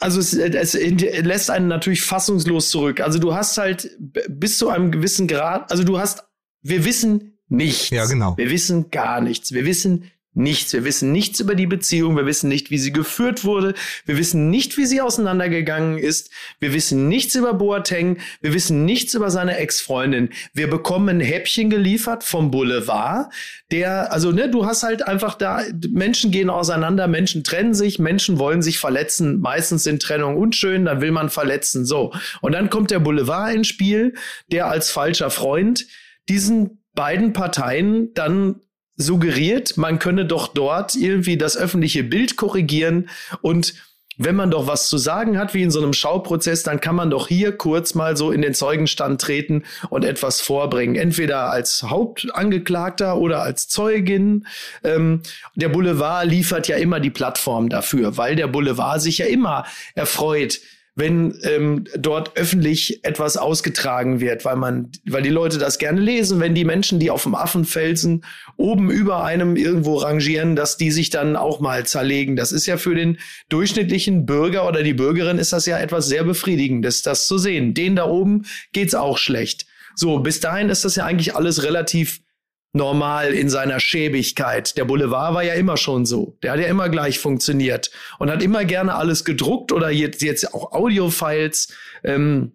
also es, es lässt einen natürlich fassungslos zurück. Also du hast halt bis zu einem gewissen Grad, also du hast, wir wissen nichts. Ja, genau. Wir wissen gar nichts. Wir wissen nichts. Wir wissen nichts über die Beziehung. Wir wissen nicht, wie sie geführt wurde. Wir wissen nicht, wie sie auseinandergegangen ist. Wir wissen nichts über Boateng. Wir wissen nichts über seine Ex-Freundin. Wir bekommen ein Häppchen geliefert vom Boulevard, der, also, ne, du hast halt einfach da, Menschen gehen auseinander, Menschen trennen sich, Menschen wollen sich verletzen. Meistens sind Trennungen unschön, dann will man verletzen. So. Und dann kommt der Boulevard ins Spiel, der als falscher Freund diesen beiden Parteien dann suggeriert, man könne doch dort irgendwie das öffentliche Bild korrigieren und wenn man doch was zu sagen hat, wie in so einem Schauprozess, dann kann man doch hier kurz mal so in den Zeugenstand treten und etwas vorbringen. Entweder als Hauptangeklagter oder als Zeugin. Ähm, der Boulevard liefert ja immer die Plattform dafür, weil der Boulevard sich ja immer erfreut, wenn ähm, dort öffentlich etwas ausgetragen wird, weil man, weil die Leute das gerne lesen, wenn die Menschen, die auf dem Affenfelsen oben über einem irgendwo rangieren, dass die sich dann auch mal zerlegen. Das ist ja für den durchschnittlichen Bürger oder die Bürgerin ist das ja etwas sehr befriedigendes, das zu sehen. Den da oben geht's auch schlecht. So, bis dahin ist das ja eigentlich alles relativ normal in seiner Schäbigkeit. Der Boulevard war ja immer schon so. Der hat ja immer gleich funktioniert und hat immer gerne alles gedruckt oder jetzt, jetzt auch Audiofiles ähm,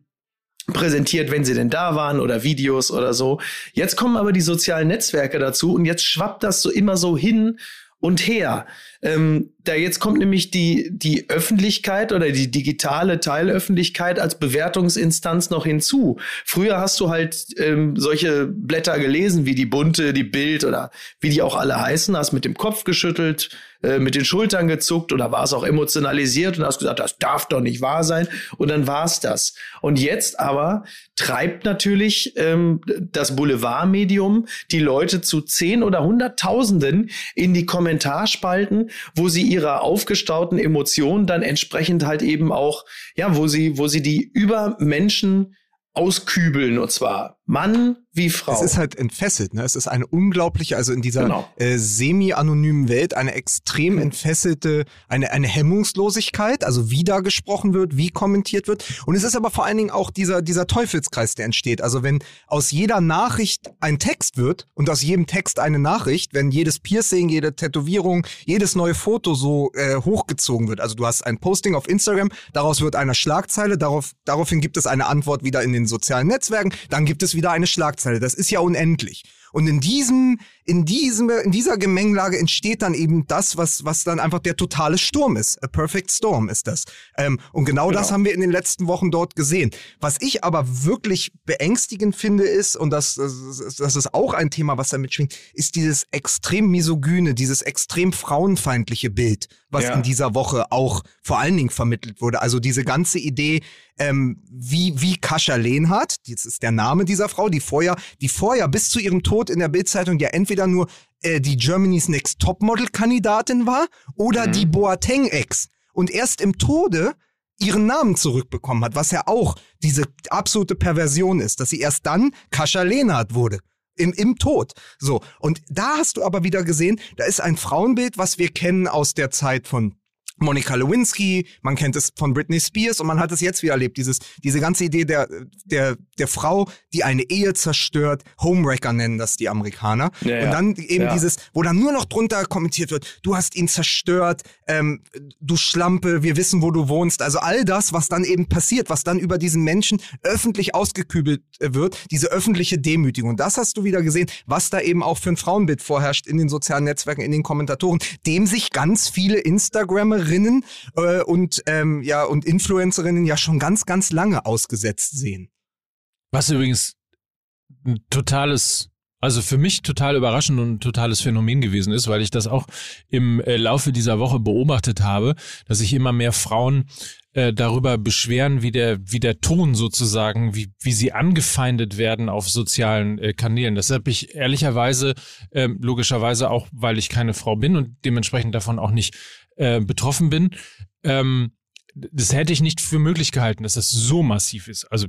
präsentiert, wenn sie denn da waren oder Videos oder so. Jetzt kommen aber die sozialen Netzwerke dazu und jetzt schwappt das so immer so hin und her. Ähm, da jetzt kommt nämlich die, die Öffentlichkeit oder die digitale Teilöffentlichkeit als Bewertungsinstanz noch hinzu. Früher hast du halt ähm, solche Blätter gelesen, wie die Bunte, die Bild oder wie die auch alle heißen, hast mit dem Kopf geschüttelt, äh, mit den Schultern gezuckt oder war es auch emotionalisiert und hast gesagt, das darf doch nicht wahr sein. Und dann war es das. Und jetzt aber treibt natürlich ähm, das Boulevardmedium die Leute zu zehn oder hunderttausenden in die Kommentarspalten, wo sie ihre aufgestauten Emotionen dann entsprechend halt eben auch, ja, wo sie, wo sie die über Menschen auskübeln und zwar Mann wie Frau. Es ist halt entfesselt, ne? Es ist eine unglaubliche, also in dieser Genau. äh, semi-anonymen Welt eine extrem Mhm. entfesselte, eine, eine Hemmungslosigkeit, also wie da gesprochen wird, wie kommentiert wird. Und es ist aber vor allen Dingen auch dieser, dieser Teufelskreis, der entsteht. Also wenn aus jeder Nachricht ein Text wird und aus jedem Text eine Nachricht, wenn jedes Piercing, jede Tätowierung, jedes neue Foto so äh, hochgezogen wird. Also du hast ein Posting auf Instagram, daraus wird eine Schlagzeile, darauf, daraufhin gibt es eine Antwort wieder in den sozialen Netzwerken, dann gibt es wieder eine Schlagzeile. Das ist ja unendlich. Und in diesem, in diesem, in dieser Gemengelage entsteht dann eben das, was, was dann einfach der totale Sturm ist. A perfect storm ist das. Ähm, und genau, das Genau. haben wir in den letzten Wochen dort gesehen. Was ich aber wirklich beängstigend finde ist, und das, das, das ist auch ein Thema, was da mitschwingt, ist dieses extrem misogyne, dieses extrem frauenfeindliche Bild, was Ja. in dieser Woche auch vor allen Dingen vermittelt wurde. Also diese ganze Idee, ähm, wie, wie Kascha Lehnhardt, das ist der Name dieser Frau, die vorher, die vorher bis zu ihrem Tod in der Bildzeitung ja entweder nur äh, die Germany's Next Topmodel-Kandidatin war oder die Boateng-Ex. Und erst im Tode ihren Namen zurückbekommen hat, was ja auch diese absolute Perversion ist, dass sie erst dann Kascha Lehnhardt wurde. Im, Im Tod. So. Und da hast du aber wieder gesehen, da ist ein Frauenbild, was wir kennen aus der Zeit von Monica Lewinsky, man kennt es von Britney Spears und man hat es jetzt wieder erlebt, dieses, diese ganze Idee der, der, der Frau, die eine Ehe zerstört, Homewrecker nennen das die Amerikaner. Ja. Und dann eben Ja. dieses, wo dann nur noch drunter kommentiert wird, du hast ihn zerstört, ähm, du Schlampe, wir wissen, wo du wohnst. Also all das, was dann eben passiert, was dann über diesen Menschen öffentlich ausgekübelt äh, wird, diese öffentliche Demütigung. Und das hast du wieder gesehen, was da eben auch für ein Frauenbild vorherrscht in den sozialen Netzwerken, in den Kommentatoren, dem sich ganz viele Instagrammerinnen äh, und, ähm, ja, und Influencerinnen ja schon ganz, ganz lange ausgesetzt sehen. Was übrigens ein totales, also für mich total überraschend und ein totales Phänomen gewesen ist, weil ich das auch im äh, Laufe dieser Woche beobachtet habe, dass sich immer mehr Frauen äh, darüber beschweren, wie der, wie der Ton sozusagen, wie, wie sie angefeindet werden auf sozialen äh, Kanälen. Das habe ich ehrlicherweise, ähm, logischerweise auch, weil ich keine Frau bin und dementsprechend davon auch nicht äh, betroffen bin, ähm, das hätte ich nicht für möglich gehalten, dass das so massiv ist. Also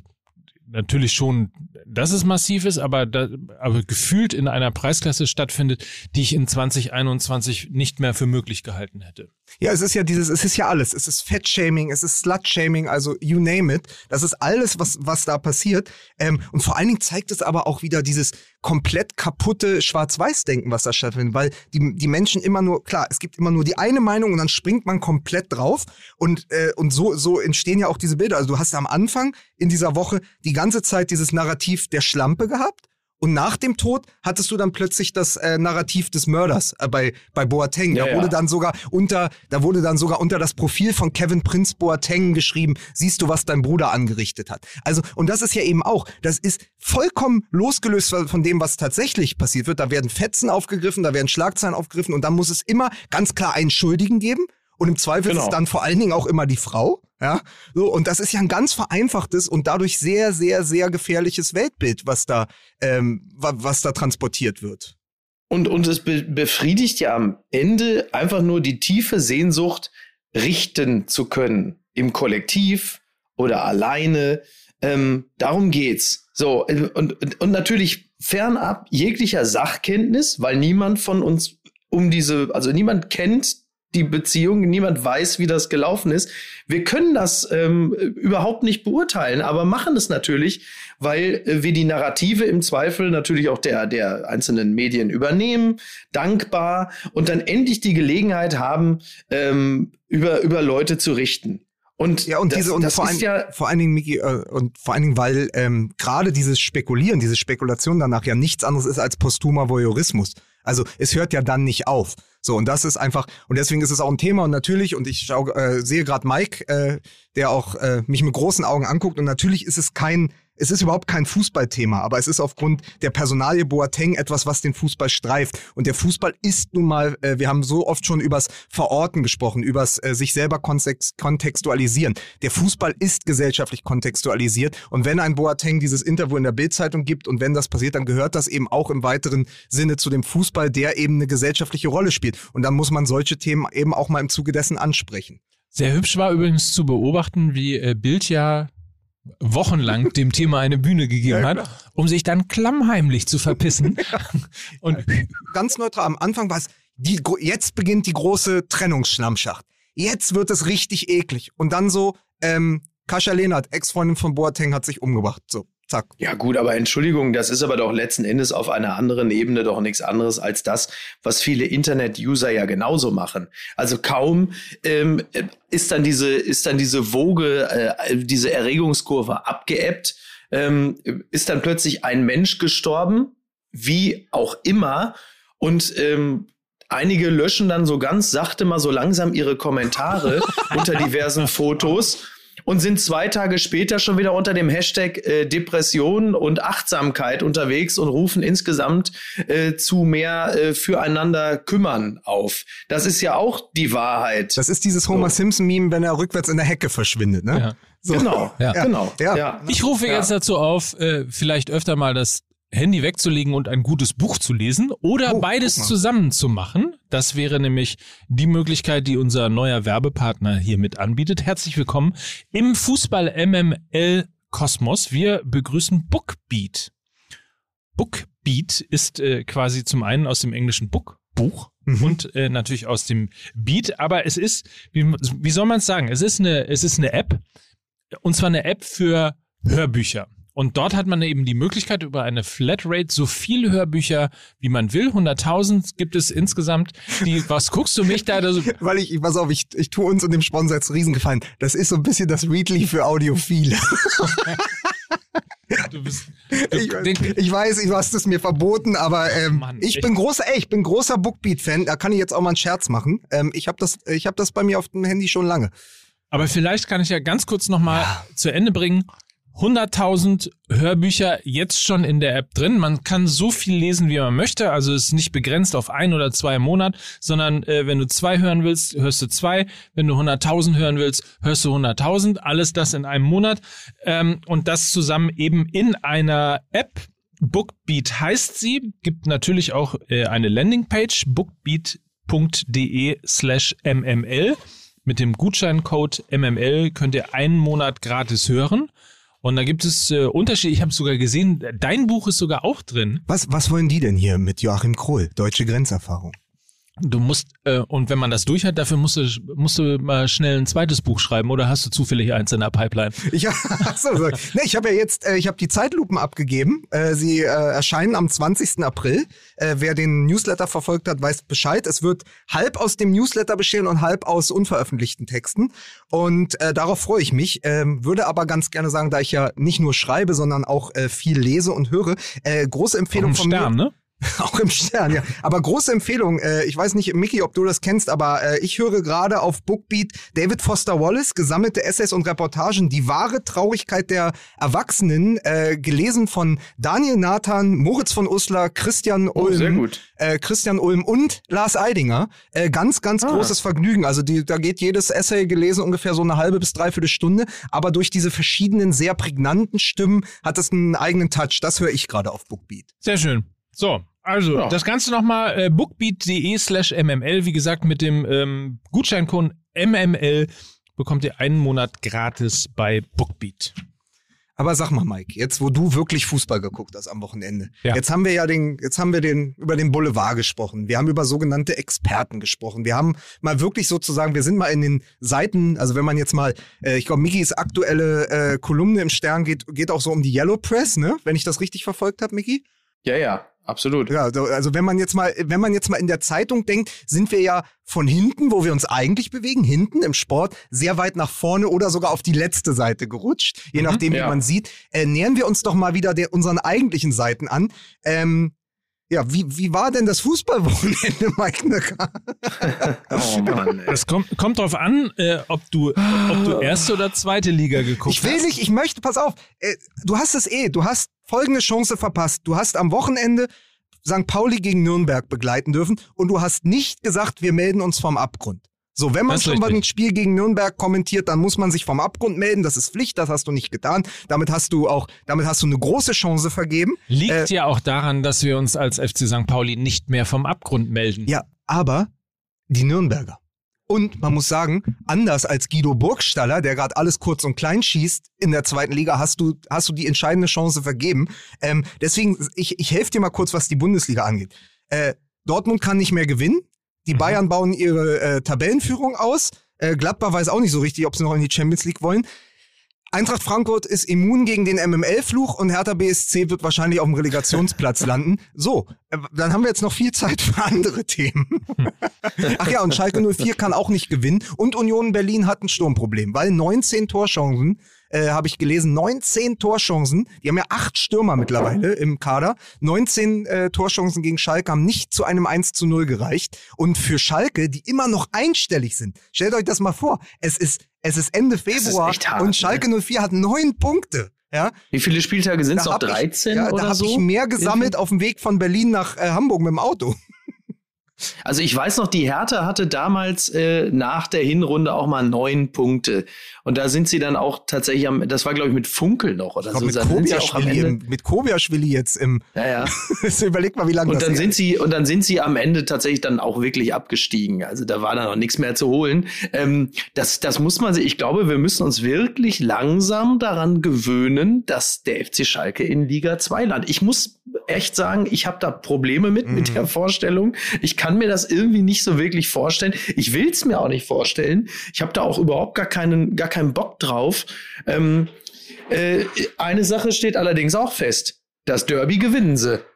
natürlich schon, dass es massiv ist, aber, da, aber gefühlt in einer Preisklasse stattfindet, die ich in 2021 nicht mehr für möglich gehalten hätte. Ja, es ist ja dieses, es ist ja alles. Es ist Fettshaming, es ist Slutshaming, also you name it. Das ist alles, was, was da passiert. Ähm, und vor allen Dingen zeigt es aber auch wieder dieses komplett kaputte Schwarz-Weiß-Denken, was da stattfindet. Weil die, die Menschen immer nur, klar, es gibt immer nur die eine Meinung und dann springt man komplett drauf. Und, äh, und so, so entstehen ja auch diese Bilder. Also du hast am Anfang in dieser Woche die ganze Zeit dieses Narrativ der Schlampe gehabt. Und nach dem Tod hattest du dann plötzlich das äh, Narrativ des Mörders äh, bei, bei Boateng. Ja, da ja. wurde dann sogar unter, da wurde dann sogar unter das Profil von Kevin Prince Boateng geschrieben, siehst du, was dein Bruder angerichtet hat. Also, und das ist ja eben auch, das ist vollkommen losgelöst von dem, was tatsächlich passiert wird. Da werden Fetzen aufgegriffen, da werden Schlagzeilen aufgegriffen und dann muss es immer ganz klar einen Schuldigen geben. Und im Zweifel ist Genau. es dann vor allen Dingen auch immer die Frau. Ja, so, und das ist ja ein ganz vereinfachtes und dadurch sehr, sehr, sehr gefährliches Weltbild, was da, ähm, wa- was da transportiert wird. Und, und es be befriedigt ja am Ende einfach nur die tiefe Sehnsucht, richten zu können. Im Kollektiv oder alleine. Ähm, darum geht's. So, äh, und, und, und natürlich fernab jeglicher Sachkenntnis, weil niemand von uns um diese, also niemand kennt die Beziehung, niemand weiß, wie das gelaufen ist. Wir können das ähm, überhaupt nicht beurteilen, aber machen es natürlich, weil äh, wir die Narrative im Zweifel natürlich auch der, der einzelnen Medien übernehmen, dankbar und dann endlich die Gelegenheit haben, ähm, über, über Leute zu richten. Und Ja, und das, diese, und vor, allen, ja, vor allen Dingen, Miki, äh, und vor allen Dingen, weil ähm, gerade dieses Spekulieren, diese Spekulation danach ja nichts anderes ist als posthumer Voyeurismus. Also es hört ja dann nicht auf. So, und das ist einfach, und deswegen ist es auch ein Thema. Und natürlich, und ich schau, äh, sehe gerade Mike, äh, der auch äh, mich mit großen Augen anguckt, und natürlich ist es kein, es ist überhaupt kein Fußballthema, aber es ist aufgrund der Personalie Boateng etwas, was den Fußball streift. Und der Fußball ist nun mal, äh, wir haben so oft schon übers Verorten gesprochen, übers äh, sich selber kontext kontextualisieren. Der Fußball ist gesellschaftlich kontextualisiert. Und wenn ein Boateng dieses Interview in der Bildzeitung gibt und wenn das passiert, dann gehört das eben auch im weiteren Sinne zu dem Fußball, der eben eine gesellschaftliche Rolle spielt. Und dann muss man solche Themen eben auch mal im Zuge dessen ansprechen. Sehr hübsch war übrigens zu beobachten, wie äh, Bild ja wochenlang dem Thema eine Bühne gegeben hat, um sich dann klammheimlich zu verpissen. Und ganz neutral, am Anfang war es, die, jetzt beginnt die große Trennungsschlammschacht. Jetzt wird es richtig eklig. Und dann so, ähm, Kascha Lehnert, Ex-Freundin von Boateng, hat sich umgebracht. So, zack. Ja gut, aber Entschuldigung, das ist aber doch letzten Endes auf einer anderen Ebene doch nichts anderes als das, was viele Internet-User ja genauso machen. Also kaum ähm, ist dann diese ist dann diese Woge, äh, diese Erregungskurve abgeebbt, ähm, ist dann plötzlich ein Mensch gestorben, wie auch immer, und ähm, Einige löschen dann so ganz sachte mal so langsam ihre Kommentare unter diversen Fotos und sind zwei Tage später schon wieder unter dem Hashtag äh, Depression und Achtsamkeit unterwegs und rufen insgesamt äh, zu mehr äh, füreinander kümmern auf. Das ist ja auch die Wahrheit. Das ist dieses Homer Simpson-Meme, wenn er rückwärts in der Hecke verschwindet, ne? Ja. So. Genau, ja. genau. Ja. ja. Ich rufe jetzt dazu auf, äh, vielleicht öfter mal das Handy wegzulegen und ein gutes Buch zu lesen oder oh, beides zusammen zu machen. Das wäre nämlich die Möglichkeit, die unser neuer Werbepartner hier mit anbietet. Herzlich willkommen im Fußball MML Kosmos. Wir begrüßen Bookbeat. Bookbeat ist äh, quasi zum einen aus dem englischen Book, Buch, mhm. und äh, natürlich aus dem Beat, aber es ist, wie, wie soll man es sagen? Es ist eine, es ist eine App, und zwar eine App für Hörbücher. Und dort hat man eben die Möglichkeit, über eine Flatrate so viele Hörbücher, wie man will. 100.000 gibt es insgesamt. Die, was guckst du mich da? da so Weil ich, pass auf, ich, ich tue uns und dem Sponsor jetzt Riesengefallen. Das ist so ein bisschen das Readly für Audiophile. Du bist, du, ich, den, ich, weiß, du hast es mir verboten, aber ähm, Mann, ich bin großer, ey, ich bin großer Bookbeat-Fan. Da kann ich jetzt auch mal einen Scherz machen. Ähm, ich habe das, ich habe das bei mir auf dem Handy schon lange. Aber vielleicht kann ich ja ganz kurz nochmal ja. zu Ende bringen. 100.000 Hörbücher jetzt schon in der App drin. Man kann so viel lesen, wie man möchte. Also es ist nicht begrenzt auf ein oder zwei im Monat, sondern äh, wenn du zwei hören willst, hörst du zwei. Wenn du 100.000 hören willst, hörst du 100.000. Alles das in einem Monat. Ähm, und das zusammen eben in einer App. Bookbeat heißt sie. Gibt natürlich auch äh, eine Landingpage. bookbeat.de slash mml. Mit dem Gutscheincode MML könnt ihr einen Monat gratis hören. Und da gibt es äh, Unterschiede. Ich habe sogar gesehen, dein Buch ist sogar auch drin. Was, was wollen die denn hier mit Joachim Krohl? Deutsche Grenzerfahrung. Du musst, äh, und wenn man das durch hat, dafür musst du, musst du mal schnell ein zweites Buch schreiben oder hast du zufällig eins in der Pipeline? Ich, so, so. Nee, ich habe ja jetzt, äh, ich habe die Zeitlupen abgegeben. Äh, sie äh, erscheinen am 20. April. Äh, wer den Newsletter verfolgt hat, weiß Bescheid. Es wird halb aus dem Newsletter bestehen und halb aus unveröffentlichten Texten. Und äh, darauf freue ich mich. Ähm, würde aber ganz gerne sagen, da ich ja nicht nur schreibe, sondern auch äh, viel lese und höre. Äh, große Empfehlung von Stern, mir. Ne? Auch im Stern, ja. Aber große Empfehlung. Äh, ich weiß nicht, Mickey, ob du das kennst, aber äh, ich höre gerade auf Bookbeat David Foster Wallace, gesammelte Essays und Reportagen, die wahre Traurigkeit der Erwachsenen, äh, gelesen von Daniel Nathan, Moritz von Uslar, Christian oh, Ulm, sehr gut. Christian Ulm und Lars Eidinger. Ganz, ganz ah. großes Vergnügen. Also die, da geht jedes Essay gelesen ungefähr so eine halbe bis dreiviertel Stunde, aber durch diese verschiedenen, sehr prägnanten Stimmen hat es einen eigenen Touch. Das höre ich gerade auf Bookbeat. Sehr schön. So, also, ja. das Ganze nochmal äh, bookbeat.de slash mml. Wie gesagt, mit dem ähm, Gutscheincode MML bekommt ihr einen Monat gratis bei Bookbeat. Aber sag mal, Mike, jetzt wo du wirklich Fußball geguckt hast am Wochenende, ja. jetzt haben wir ja den, jetzt haben wir den über den Boulevard gesprochen, wir haben über sogenannte Experten gesprochen, wir haben mal wirklich sozusagen, wir sind mal in den Seiten, also wenn man jetzt mal, äh, ich glaube, Mikis aktuelle äh, Kolumne im Stern geht, geht auch so um die Yellow Press, ne? Wenn ich das richtig verfolgt habe, Miki? Ja, ja. Absolut. Ja, also wenn man jetzt mal, wenn man jetzt mal in der Zeitung denkt, sind wir ja von hinten, wo wir uns eigentlich bewegen, hinten im Sport, sehr weit nach vorne oder sogar auf die letzte Seite gerutscht, je mhm, nachdem, ja. wie man sieht. Äh, nähern wir uns doch mal wieder der, unseren eigentlichen Seiten an. Ähm, Ja, wie, wie war denn das Fußballwochenende, Mike Nöcker? Oh Mann. Das kommt, kommt drauf an, äh, ob, du, ob du erste oder zweite Liga geguckt Ich will hast. nicht, ich möchte, pass auf, äh, du hast es eh, du hast folgende Chance verpasst. Du hast am Wochenende St. Pauli gegen Nürnberg begleiten dürfen und du hast nicht gesagt, wir melden uns vom Abgrund. So, wenn man schon mal ein Spiel gegen Nürnberg kommentiert, dann muss man sich vom Abgrund melden. Das ist Pflicht, das hast du nicht getan. Damit hast du auch, damit hast du eine große Chance vergeben. Liegt Äh, ja auch daran, dass wir uns als FC St. Pauli nicht mehr vom Abgrund melden. Ja, aber die Nürnberger. Und man muss sagen, anders als Guido Burgstaller, der gerade alles kurz und klein schießt, in der zweiten Liga hast du, hast du die entscheidende Chance vergeben. Ähm, deswegen, ich, ich helfe dir mal kurz, was die Bundesliga angeht. Äh, Dortmund kann nicht mehr gewinnen. Die Bayern bauen ihre äh, Tabellenführung aus. Äh, Gladbach weiß auch nicht so richtig, ob sie noch in die Champions League wollen. Eintracht Frankfurt ist immun gegen den MML-Fluch und Hertha BSC wird wahrscheinlich auf dem Relegationsplatz landen. So, äh, dann haben wir jetzt noch viel Zeit für andere Themen. Ach ja, und Schalke 04 kann auch nicht gewinnen. Und Union Berlin hat ein Sturmproblem, weil 19 Torchancen, äh, habe ich gelesen, 19 Torchancen, die haben ja acht Stürmer mittlerweile im Kader, 19 äh, Torchancen gegen Schalke haben nicht zu einem 1 zu 0 gereicht. Und für Schalke, die immer noch einstellig sind, stellt euch das mal vor, es ist, es ist Ende ist Februar echt hart, und Schalke 04 hat neun Punkte. Ja, Wie viele Spieltage sind es noch? hab 13 ich, ja, oder da habe so? ich mehr gesammelt auf dem Weg von Berlin nach äh, Hamburg mit dem Auto. Also ich weiß noch, die Hertha hatte damals äh, nach der Hinrunde auch mal neun Punkte. Und da sind sie dann auch tatsächlich am, das war glaube ich mit Funkel noch oder glaub, so. mit Kobiaschwili im- mit Kobiaschwili jetzt im. Ja, ja. Überleg mal, wie lange Und das dann sind ist. sie und dann sind sie am Ende tatsächlich dann auch wirklich abgestiegen. Also da war dann auch nichts mehr zu holen. Ähm, das, das muss man sich. Ich glaube, wir müssen uns wirklich langsam daran gewöhnen, dass der FC Schalke in Liga 2 landet. Ich muss echt sagen, ich habe da Probleme mit mit Mhm. der Vorstellung. Ich kann mir das irgendwie nicht so wirklich vorstellen. Ich will es mir auch nicht vorstellen. Ich habe da auch überhaupt gar keinen gar keinen Bock drauf. Ähm, äh, eine Sache steht allerdings auch fest. Das Derby gewinnen sie.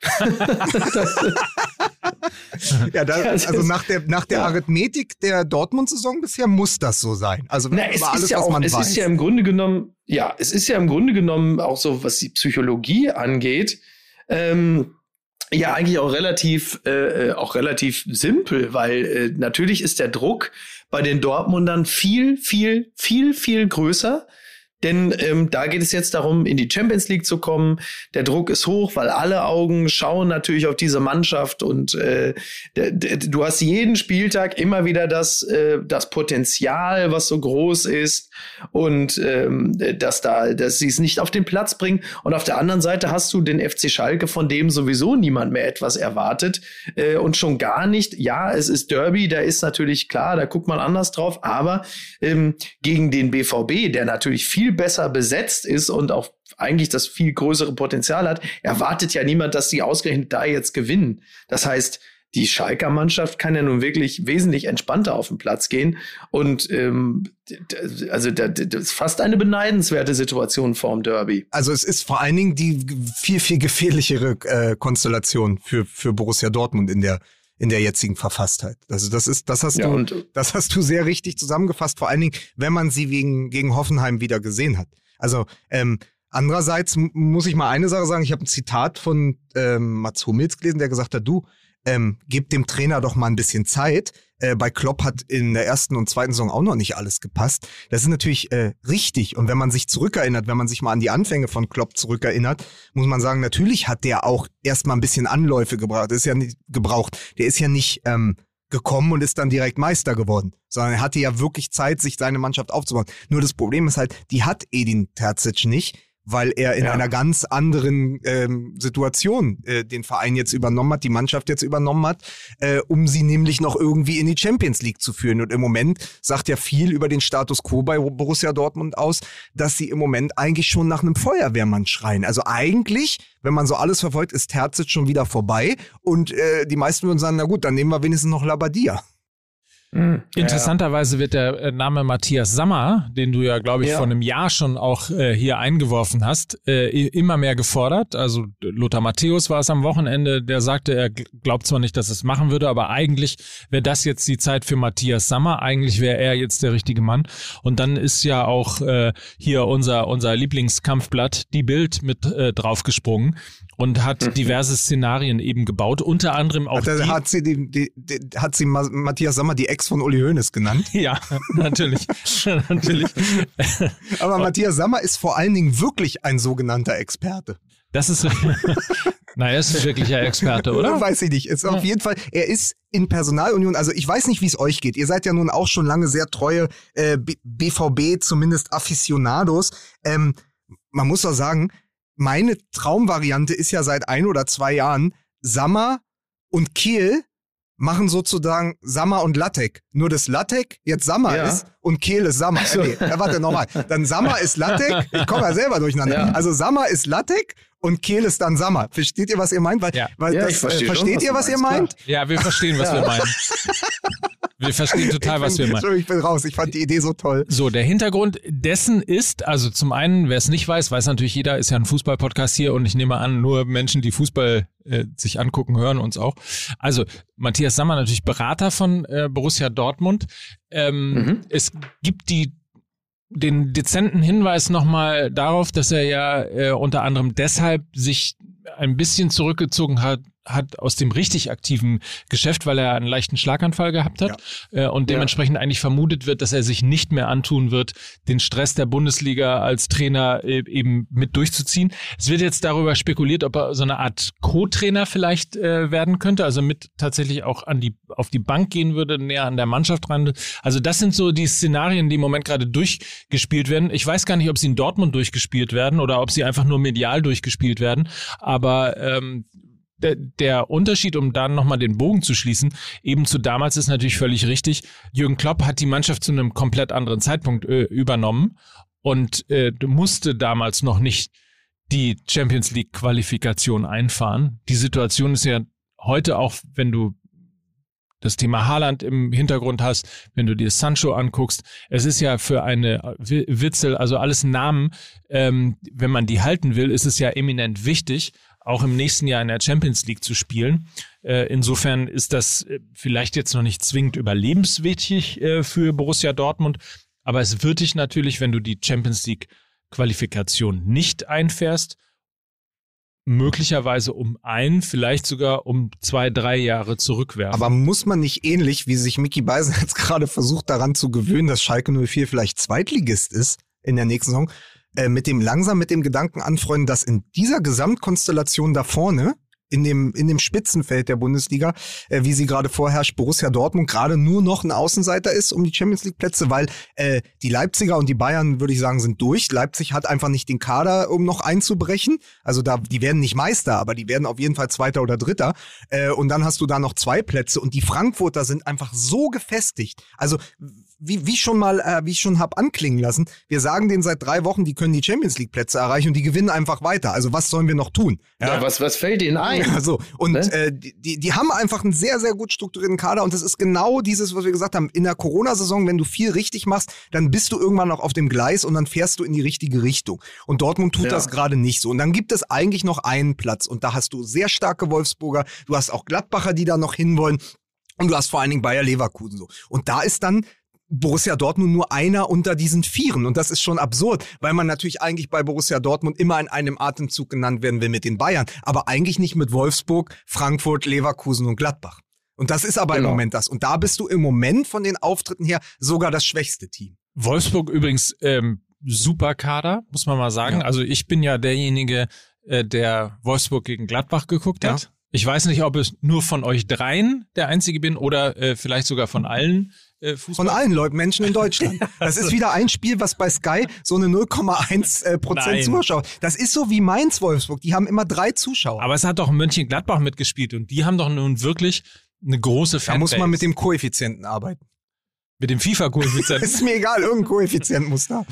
Ja, da, also nach der, nach der. Arithmetik der Dortmund-Saison bisher muss das so sein. Also Na, es alles, ist ja was auch, man es weiß. ist ja im Grunde genommen, ja, es ist ja im Grunde genommen auch so, was die Psychologie angeht, ähm, ja eigentlich auch relativ, äh, äh, auch relativ simpel, weil äh, natürlich ist der Druck bei den Dortmundern viel, viel, viel, viel größer. Denn ähm, da geht es jetzt darum, in die Champions League zu kommen. Der Druck ist hoch, weil alle Augen schauen natürlich auf diese Mannschaft und äh, du hast jeden Spieltag immer wieder das, äh, das Potenzial, was so groß ist und ähm, dass da, dass sie es nicht auf den Platz bringen. Und auf der anderen Seite hast du den FC Schalke, von dem sowieso niemand mehr etwas erwartet äh, und schon gar nicht. Ja, es ist Derby, da ist natürlich klar, da guckt man anders drauf, aber ähm, gegen den BVB, der natürlich viel besser besetzt ist und auch eigentlich das viel größere Potenzial hat, erwartet ja niemand, dass die ausgerechnet da jetzt gewinnen. Das heißt, die Schalker Mannschaft kann ja nun wirklich wesentlich entspannter auf den Platz gehen. Und ähm, also das ist fast eine beneidenswerte Situation vorm Derby. Also es ist vor allen Dingen die viel, viel gefährlichere äh, Konstellation für, für Borussia Dortmund in der, in der jetzigen Verfasstheit. Also das ist, das hast Ja, du, das hast du sehr richtig zusammengefasst, vor allen Dingen, wenn man sie wegen, gegen Hoffenheim wieder gesehen hat. Also ähm, andererseits muss ich mal eine Sache sagen, ich habe ein Zitat von ähm, Mats Hummels gelesen, der gesagt hat, du, ähm, gib dem Trainer doch mal ein bisschen Zeit. Äh, bei Klopp hat in der ersten und zweiten Saison auch noch nicht alles gepasst. Das ist natürlich äh, richtig. Und wenn man sich zurückerinnert, wenn man sich mal an die Anfänge von Klopp zurückerinnert, muss man sagen, natürlich hat der auch erstmal ein bisschen Anläufe gebraucht. Das ist ja nicht gebraucht. Der ist ja nicht ähm, gekommen und ist dann direkt Meister geworden, sondern er hatte ja wirklich Zeit, sich seine Mannschaft aufzubauen. Nur das Problem ist halt, die hat Edin Terzic nicht, weil er in Ja. einer ganz anderen ähm, Situation äh, den Verein jetzt übernommen hat, die Mannschaft jetzt übernommen hat, äh, um sie nämlich noch irgendwie in die Champions League zu führen. Und im Moment sagt ja viel über den Status quo bei Borussia Dortmund aus, dass sie im Moment eigentlich schon nach einem Feuerwehrmann schreien. Also eigentlich, wenn man so alles verfolgt, ist Terzic schon wieder vorbei und äh, die meisten würden sagen, na gut, dann nehmen wir wenigstens noch Labadia. Interessanterweise wird der äh, Name Matthias Sammer, den du ja, glaube ich, Ja. vor einem Jahr schon auch äh, hier eingeworfen hast, äh, immer mehr gefordert. Also Lothar Matthäus war es am Wochenende, der sagte, er gl- glaubt zwar nicht, dass es machen würde, aber eigentlich wäre das jetzt die Zeit für Matthias Sammer. Eigentlich wäre er jetzt der richtige Mann. Und dann ist ja auch äh, hier unser, unser Lieblingskampfblatt, die Bild, mit äh, draufgesprungen und hat diverse Szenarien eben gebaut, unter anderem auch Hat, die, hat sie, die, die, hat sie Ma- Matthias Sammer die Ex von Uli Hoeneß genannt? ja, natürlich, natürlich. Aber Matthias Sammer ist vor allen Dingen wirklich ein sogenannter Experte. Das ist, naja, er ist ein wirklicher Experte, oder? Weiß ich nicht. Ist auf jeden Fall, er ist in Personalunion, also ich weiß nicht, wie es euch geht. Ihr seid ja nun auch schon lange sehr treue äh, BVB, zumindest Aficionados. Ähm, man muss doch sagen, meine Traumvariante ist ja seit ein oder zwei Jahren Sammer und Kehl machen sozusagen Sammer und Lattek. Nur das Lattek jetzt Sammer Ja. ist und Kehl ist Sammer. so. Nee, warte nochmal. Dann Sammer ist Lattek. Ich komme ja selber durcheinander. Ja. Also Sammer ist Lattek und Kehl ist dann Sammer. Versteht ihr, was ihr meint? Weil, Ja. weil Ja, das, ich verstehe äh, schon, versteht was ihr, was ihr meint? Ja, wir verstehen, was wir meinen. Wir verstehen total, was wir meinen. Entschuldigung, ich bin raus. Ich fand die Idee so toll. So, der Hintergrund dessen ist, also zum einen, wer es nicht weiß, weiß natürlich jeder, ist ja ein Fußball-Podcast hier und ich nehme an, nur Menschen, die Fußball äh, sich angucken, hören uns auch. Also, Matthias Sammer natürlich Berater von äh, Borussia Dortmund. Ähm, Mhm. Es gibt die den dezenten Hinweis nochmal darauf, dass er ja äh, unter anderem deshalb sich ein bisschen zurückgezogen hat, hat aus dem richtig aktiven Geschäft, weil er einen leichten Schlaganfall gehabt hat äh, und Ja. dementsprechend eigentlich vermutet wird, dass er sich nicht mehr antun wird, den Stress der Bundesliga als Trainer äh, eben mit durchzuziehen. Es wird jetzt darüber spekuliert, ob er so eine Art Co-Trainer vielleicht äh, werden könnte, also mit tatsächlich auch an die auf die Bank gehen würde, näher an der Mannschaft ran. Also das sind so die Szenarien, die im Moment gerade durchgespielt werden. Ich weiß gar nicht, ob sie in Dortmund durchgespielt werden oder ob sie einfach nur medial durchgespielt werden. Aber ähm, der, der Unterschied, um dann nochmal den Bogen zu schließen, eben zu damals ist natürlich völlig richtig. Jürgen Klopp hat die Mannschaft zu einem komplett anderen Zeitpunkt äh, übernommen und äh, musste damals noch nicht die Champions League Qualifikation einfahren. Die Situation ist ja heute auch, wenn du das Thema Haaland im Hintergrund hast, wenn du dir Sancho anguckst. Es ist ja für eine Wi- Witzel, also alles Namen, ähm, wenn man die halten will, ist es ja eminent wichtig, auch im nächsten Jahr in der Champions League zu spielen. Äh, insofern ist das äh, vielleicht jetzt noch nicht zwingend überlebenswichtig äh, für Borussia Dortmund, aber es wird dich natürlich, wenn du die Champions League Qualifikation nicht einfährst, möglicherweise um ein, vielleicht sogar um zwei, drei Jahre zurückwerfen. Aber muss man nicht ähnlich, wie sich Mickey Beisen jetzt gerade versucht, daran zu gewöhnen, dass Schalke 04 vielleicht Zweitligist ist in der nächsten Saison, äh, mit dem langsam mit dem Gedanken anfreunden, dass in dieser Gesamtkonstellation da vorne, in dem, in dem Spitzenfeld der Bundesliga, äh, wie sie gerade vorherrscht, Borussia Dortmund gerade nur noch ein Außenseiter ist um die Champions League Plätze, weil äh, die Leipziger und die Bayern, würde ich sagen, sind durch. Leipzig hat einfach nicht den Kader, um noch einzubrechen. Also da, die werden nicht Meister, aber die werden auf jeden Fall Zweiter oder Dritter. Äh, und dann hast du da noch zwei Plätze und die Frankfurter sind einfach so gefestigt. Also wie, wie schon mal, äh, wie ich schon hab anklingen lassen, wir sagen denen seit drei Wochen, die können die Champions League Plätze erreichen und die gewinnen einfach weiter. Also was sollen wir noch tun? Ja, was, was fällt Ihnen ein? Also, und Ne? äh, die, die, die haben einfach einen sehr, sehr gut strukturierten Kader und das ist genau dieses, was wir gesagt haben. In der Corona-Saison, wenn du viel richtig machst, dann bist du irgendwann noch auf dem Gleis und dann fährst du in die richtige Richtung. Und Dortmund tut Ja. das gerade nicht so. Und dann gibt es eigentlich noch einen Platz und da hast du sehr starke Wolfsburger, du hast auch Gladbacher, die da noch hinwollen und du hast vor allen Dingen Bayer Leverkusen so. Und da ist dann Borussia Dortmund nur einer unter diesen Vieren. Und das ist schon absurd, weil man natürlich eigentlich bei Borussia Dortmund immer in einem Atemzug genannt werden will mit den Bayern, aber eigentlich nicht mit Wolfsburg, Frankfurt, Leverkusen und Gladbach. Und das ist aber Genau. im Moment das. Und da bist du im Moment von den Auftritten her sogar das schwächste Team. Wolfsburg übrigens ähm, super Kader, muss man mal sagen. Ja. Also ich bin ja derjenige, äh, der Wolfsburg gegen Gladbach geguckt Ja. hat. Ich weiß nicht, ob es nur von euch dreien der einzige bin oder äh, vielleicht sogar von allen äh, Fußball. Von allen Leuten, Menschen in Deutschland. Das ist wieder ein Spiel, was bei Sky so eine 0,1 äh, Prozent Nein. Zuschauer. Das ist so wie Mainz Wolfsburg. Die haben immer drei Zuschauer. Aber es hat doch Mönchengladbach mitgespielt und die haben doch nun wirklich eine große da Fanbase. muss man mit dem Koeffizienten arbeiten. mit dem FIFA-Koeffizient. Ist mir egal, irgendein Koeffizient muss da.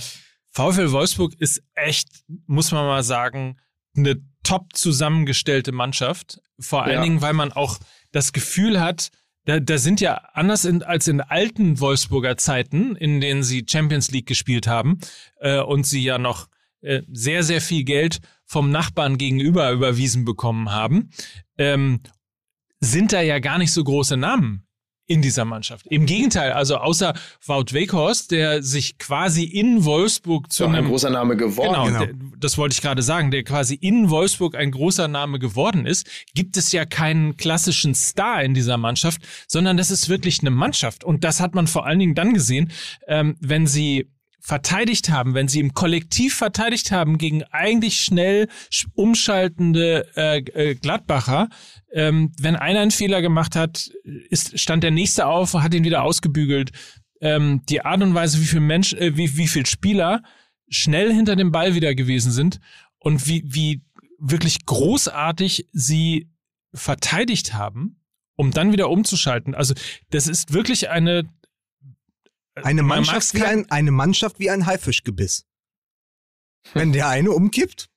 VfL Wolfsburg ist echt, muss man mal sagen, eine top zusammengestellte Mannschaft. Vor allen Ja. Dingen, weil man auch das Gefühl hat, da, da sind ja anders in, als in alten Wolfsburger Zeiten, in denen sie Champions League gespielt haben äh, und sie ja noch äh, sehr, sehr viel Geld vom Nachbarn gegenüber überwiesen bekommen haben, ähm, sind da ja gar nicht so große Namen in dieser Mannschaft. Im Gegenteil, also außer Wout Weghorst, der sich quasi in Wolfsburg zu ein einem großer Name geworden. Genau, Genau. der- das wollte ich gerade sagen, der quasi in Wolfsburg ein großer Name geworden ist, gibt es ja keinen klassischen Star in dieser Mannschaft, sondern das ist wirklich eine Mannschaft. Und das hat man vor allen Dingen dann gesehen, ähm, wenn sie verteidigt haben, wenn sie im Kollektiv verteidigt haben gegen eigentlich schnell sch- umschaltende äh, äh, Gladbacher. Ähm, wenn einer einen Fehler gemacht hat, ist, stand der nächste auf, hat ihn wieder ausgebügelt. Ähm, die Art und Weise, wie viel Mensch, äh, wie, wie viel Spieler schnell hinter dem Ball wieder gewesen sind und wie, wie wirklich großartig sie verteidigt haben, um dann wieder umzuschalten. Also das ist wirklich eine Eine man mag's Mannschaft, wie ein, eine Mannschaft wie ein Haifischgebiss. Wenn der eine umkippt,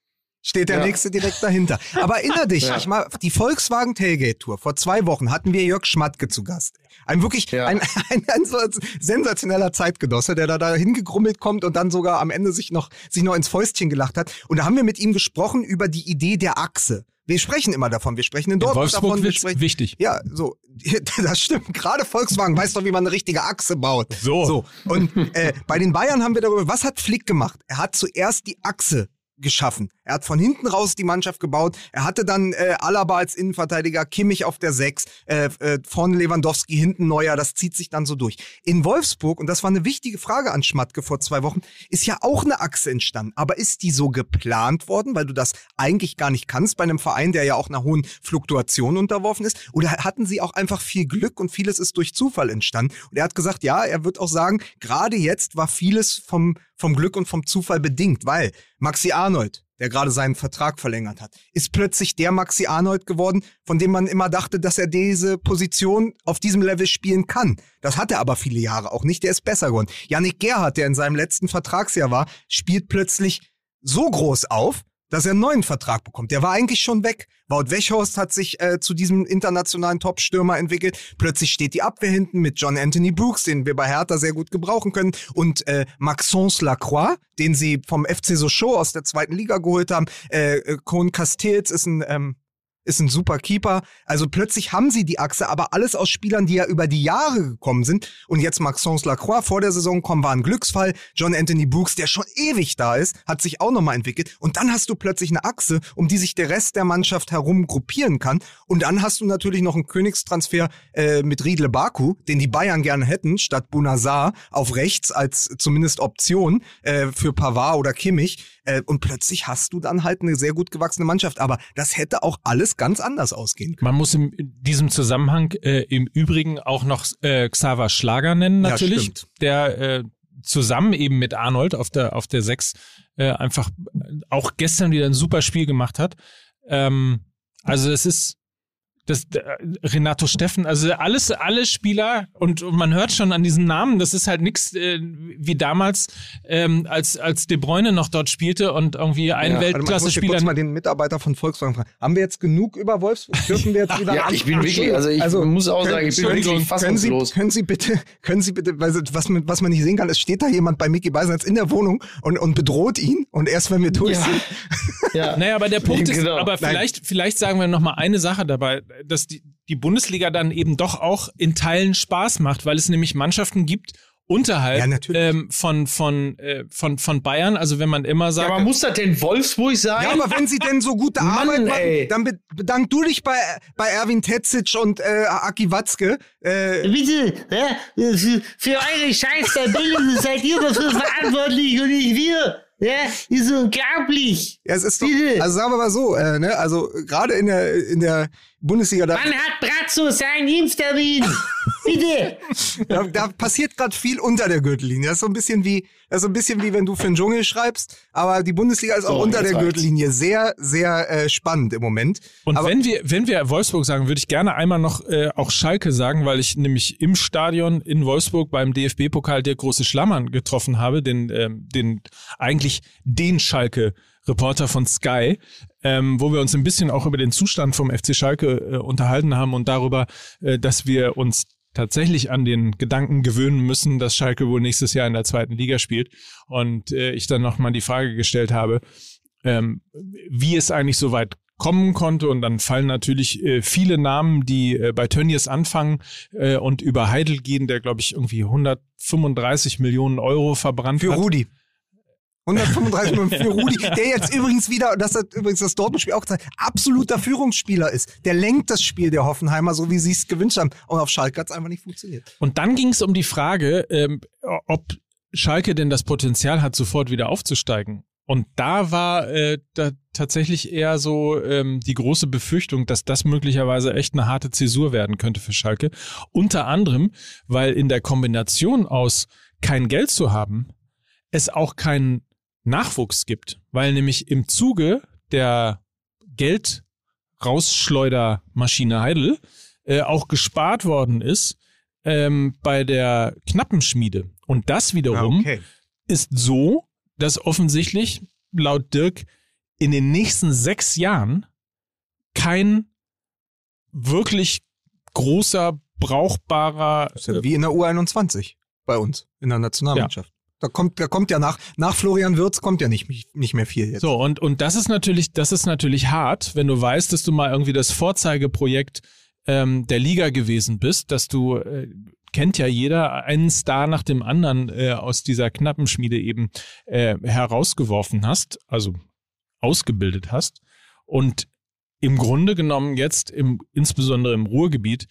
steht der Ja. nächste direkt dahinter. Aber erinner dich, Ja. ich mal, die Volkswagen Tailgate Tour, vor zwei Wochen hatten wir Jörg Schmatke zu Gast. Ein wirklich, Ja. ein, ein, ein sensationeller Zeitgenosse, der da, da hingegrummelt kommt und dann sogar am Ende sich noch, sich noch ins Fäustchen gelacht hat. Und da haben wir mit ihm gesprochen über die Idee der Achse. Wir sprechen immer davon. Wir sprechen in in Dortmund Wolfsburg davon. Wir sprechen, wichtig. ja, so, das stimmt. Gerade Volkswagen weiß doch, wie man eine richtige Achse baut. So. so. Und äh, bei den Bayern haben wir darüber, was hat Flick gemacht? Er hat zuerst die Achse geschaffen. Er hat von hinten raus die Mannschaft gebaut. Er hatte dann äh, Alaba als Innenverteidiger, Kimmich auf der Sechs, äh, äh, vorne Lewandowski, hinten Neuer. Das zieht sich dann so durch. In Wolfsburg, und das war eine wichtige Frage an Schmatke vor zwei Wochen, ist ja auch eine Achse entstanden. Aber ist die so geplant worden, weil du das eigentlich gar nicht kannst bei einem Verein, der ja auch einer hohen Fluktuation unterworfen ist? Oder hatten sie auch einfach viel Glück und vieles ist durch Zufall entstanden? Und er hat gesagt, ja, er wird auch sagen, gerade jetzt war vieles vom, vom Glück und vom Zufall bedingt, weil Maxi Arnold, der gerade seinen Vertrag verlängert hat, ist plötzlich der Maxi Arnold geworden, von dem man immer dachte, dass er diese Position auf diesem Level spielen kann. Das hat er aber viele Jahre auch nicht, der ist besser geworden. Yannick Gerhardt, der in seinem letzten Vertragsjahr war, spielt plötzlich so groß auf, dass er einen neuen Vertrag bekommt. Der war eigentlich schon weg. Wout Weghorst hat sich äh, zu diesem internationalen Top-Stürmer entwickelt. Plötzlich steht die Abwehr hinten mit John Anthony Brooks, den wir bei Hertha sehr gut gebrauchen können, und äh, Maxence Lacroix, den sie vom FC Sochaux aus der zweiten Liga geholt haben. Äh, äh, Kohn Castells ist ein ähm, ist ein super Keeper. Also plötzlich haben sie die Achse, aber alles aus Spielern, die ja über die Jahre gekommen sind. Und jetzt Maxence Lacroix vor der Saison kommen, war ein Glücksfall. John Anthony Brooks, der schon ewig da ist, hat sich auch nochmal entwickelt. Und dann hast du plötzlich eine Achse, um die sich der Rest der Mannschaft herum gruppieren kann. Und dann hast du natürlich noch einen Königstransfer äh, mit Riedle Baku, den die Bayern gerne hätten, statt Bunazar auf rechts als zumindest Option äh, für Pavard oder Kimmich. Äh, und plötzlich hast du dann halt eine sehr gut gewachsene Mannschaft. Aber das hätte auch alles ganz anders ausgehen können. Man muss in diesem Zusammenhang äh, im Übrigen auch noch äh, Xaver Schlager nennen, Ja, natürlich, stimmt. der äh, zusammen eben mit Arnold auf der auf der Sechs äh, einfach auch gestern wieder ein super Spiel gemacht hat. Ähm, also es ist das äh, Renato Steffen, also alles alle Spieler und, und man hört schon an diesen Namen, das ist halt nichts äh, wie damals, ähm, als als De Bruyne noch dort spielte und irgendwie ein Ja, mal, ich Weltklasse-Spieler kurz mal den Mitarbeiter von Volkswagen fragen. Haben wir jetzt genug über Wolfsburg? Dürfen wir jetzt wieder Ja, ich bin wirklich, also ich muss auch sagen, ich bin wirklich können Sie, fassungslos. können Sie bitte, können Sie bitte, weil was man, was man nicht sehen kann, es steht da jemand bei Mickey Beisenherz in der Wohnung und, und bedroht ihn und erst wenn wir durch Ja. sind, Ja. Naja, aber der Punkt ist, Genau. aber Nein. vielleicht, vielleicht sagen wir noch mal eine Sache dabei, dass die, die Bundesliga dann eben doch auch in Teilen Spaß macht, weil es nämlich Mannschaften gibt unterhalb Ja, natürlich. ähm, von, von, äh, von, von Bayern. Also wenn man immer Ja, sagt, aber muss das denn Wolfsburg sein? Ja, aber wenn sie denn so gute Mann, Arbeit machen, ey. dann be bedank du dich bei, bei Erwin Tetzic und äh, Aki Watzke. Äh, Bitte, ja, für, eure Scheißtabelle seid ihr dafür verantwortlich und nicht wir. Ja, ist unglaublich. ja, es ist doch, also sagen wir mal so, äh, ne, also gerade in der, in der Bundesliga, da, Wann hat Brazzo seinen Impftermin? Bitte. da, da passiert gerade viel unter der Gürtellinie. Das ist so ein bisschen wie, das ist so ein bisschen wie wenn du für den Dschungel schreibst, aber die Bundesliga ist auch So, unter jetzt der reicht's. Gürtellinie sehr, sehr äh, spannend im Moment. Und Aber- wenn wir, wenn wir Wolfsburg sagen, würde ich gerne einmal noch äh, auch Schalke sagen, weil ich nämlich im Stadion in Wolfsburg beim DFB-Pokal der große Schlammern getroffen habe, den, ähm, den eigentlich den Schalke. Reporter von Sky, ähm, wo wir uns ein bisschen auch über den Zustand vom FC Schalke äh, unterhalten haben und darüber, äh, dass wir uns tatsächlich an den Gedanken gewöhnen müssen, dass Schalke wohl nächstes Jahr in der zweiten Liga spielt. Und äh, ich dann nochmal die Frage gestellt habe, ähm, wie es eigentlich so weit kommen konnte. Und dann fallen natürlich äh, viele Namen, die äh, bei Tönnies anfangen äh, und über Heidel gehen, der, glaube ich, irgendwie 135 Millionen Euro verbrannt Für hat. Rudi. 135 Millionen für Rudi, der jetzt übrigens wieder, das hat übrigens das Dortmund-Spiel auch gezeigt, absoluter Führungsspieler ist. Der lenkt das Spiel der Hoffenheimer, so wie sie es gewünscht haben. Und auf Schalke hat es einfach nicht funktioniert. Und dann ging es um die Frage, ähm, ob Schalke denn das Potenzial hat, sofort wieder aufzusteigen. Und da war äh, da tatsächlich eher so ähm, die große Befürchtung, dass das möglicherweise echt eine harte Zäsur werden könnte für Schalke. Unter anderem, weil in der Kombination aus kein Geld zu haben, es auch keinen Nachwuchs gibt. Weil nämlich im Zuge der Geldrausschleudermaschine Heidel äh, auch gespart worden ist ähm, bei der Knappenschmiede. Und das wiederum ist so, dass offensichtlich laut Dirk in den nächsten sechs Jahren kein wirklich großer, brauchbarer. Ja wie in der U21 bei uns in der Nationalmannschaft. Da kommt, da kommt ja nach, nach Florian Wirz kommt ja nicht, nicht mehr viel jetzt. So, und, und das ist natürlich, das ist natürlich hart, wenn du weißt, dass du mal irgendwie das Vorzeigeprojekt ähm, der Liga gewesen bist, dass du, äh, kennt ja jeder, einen Star nach dem anderen äh, aus dieser knappen Schmiede eben äh, herausgeworfen hast, also ausgebildet hast und im Grunde genommen jetzt im, insbesondere im Ruhrgebiet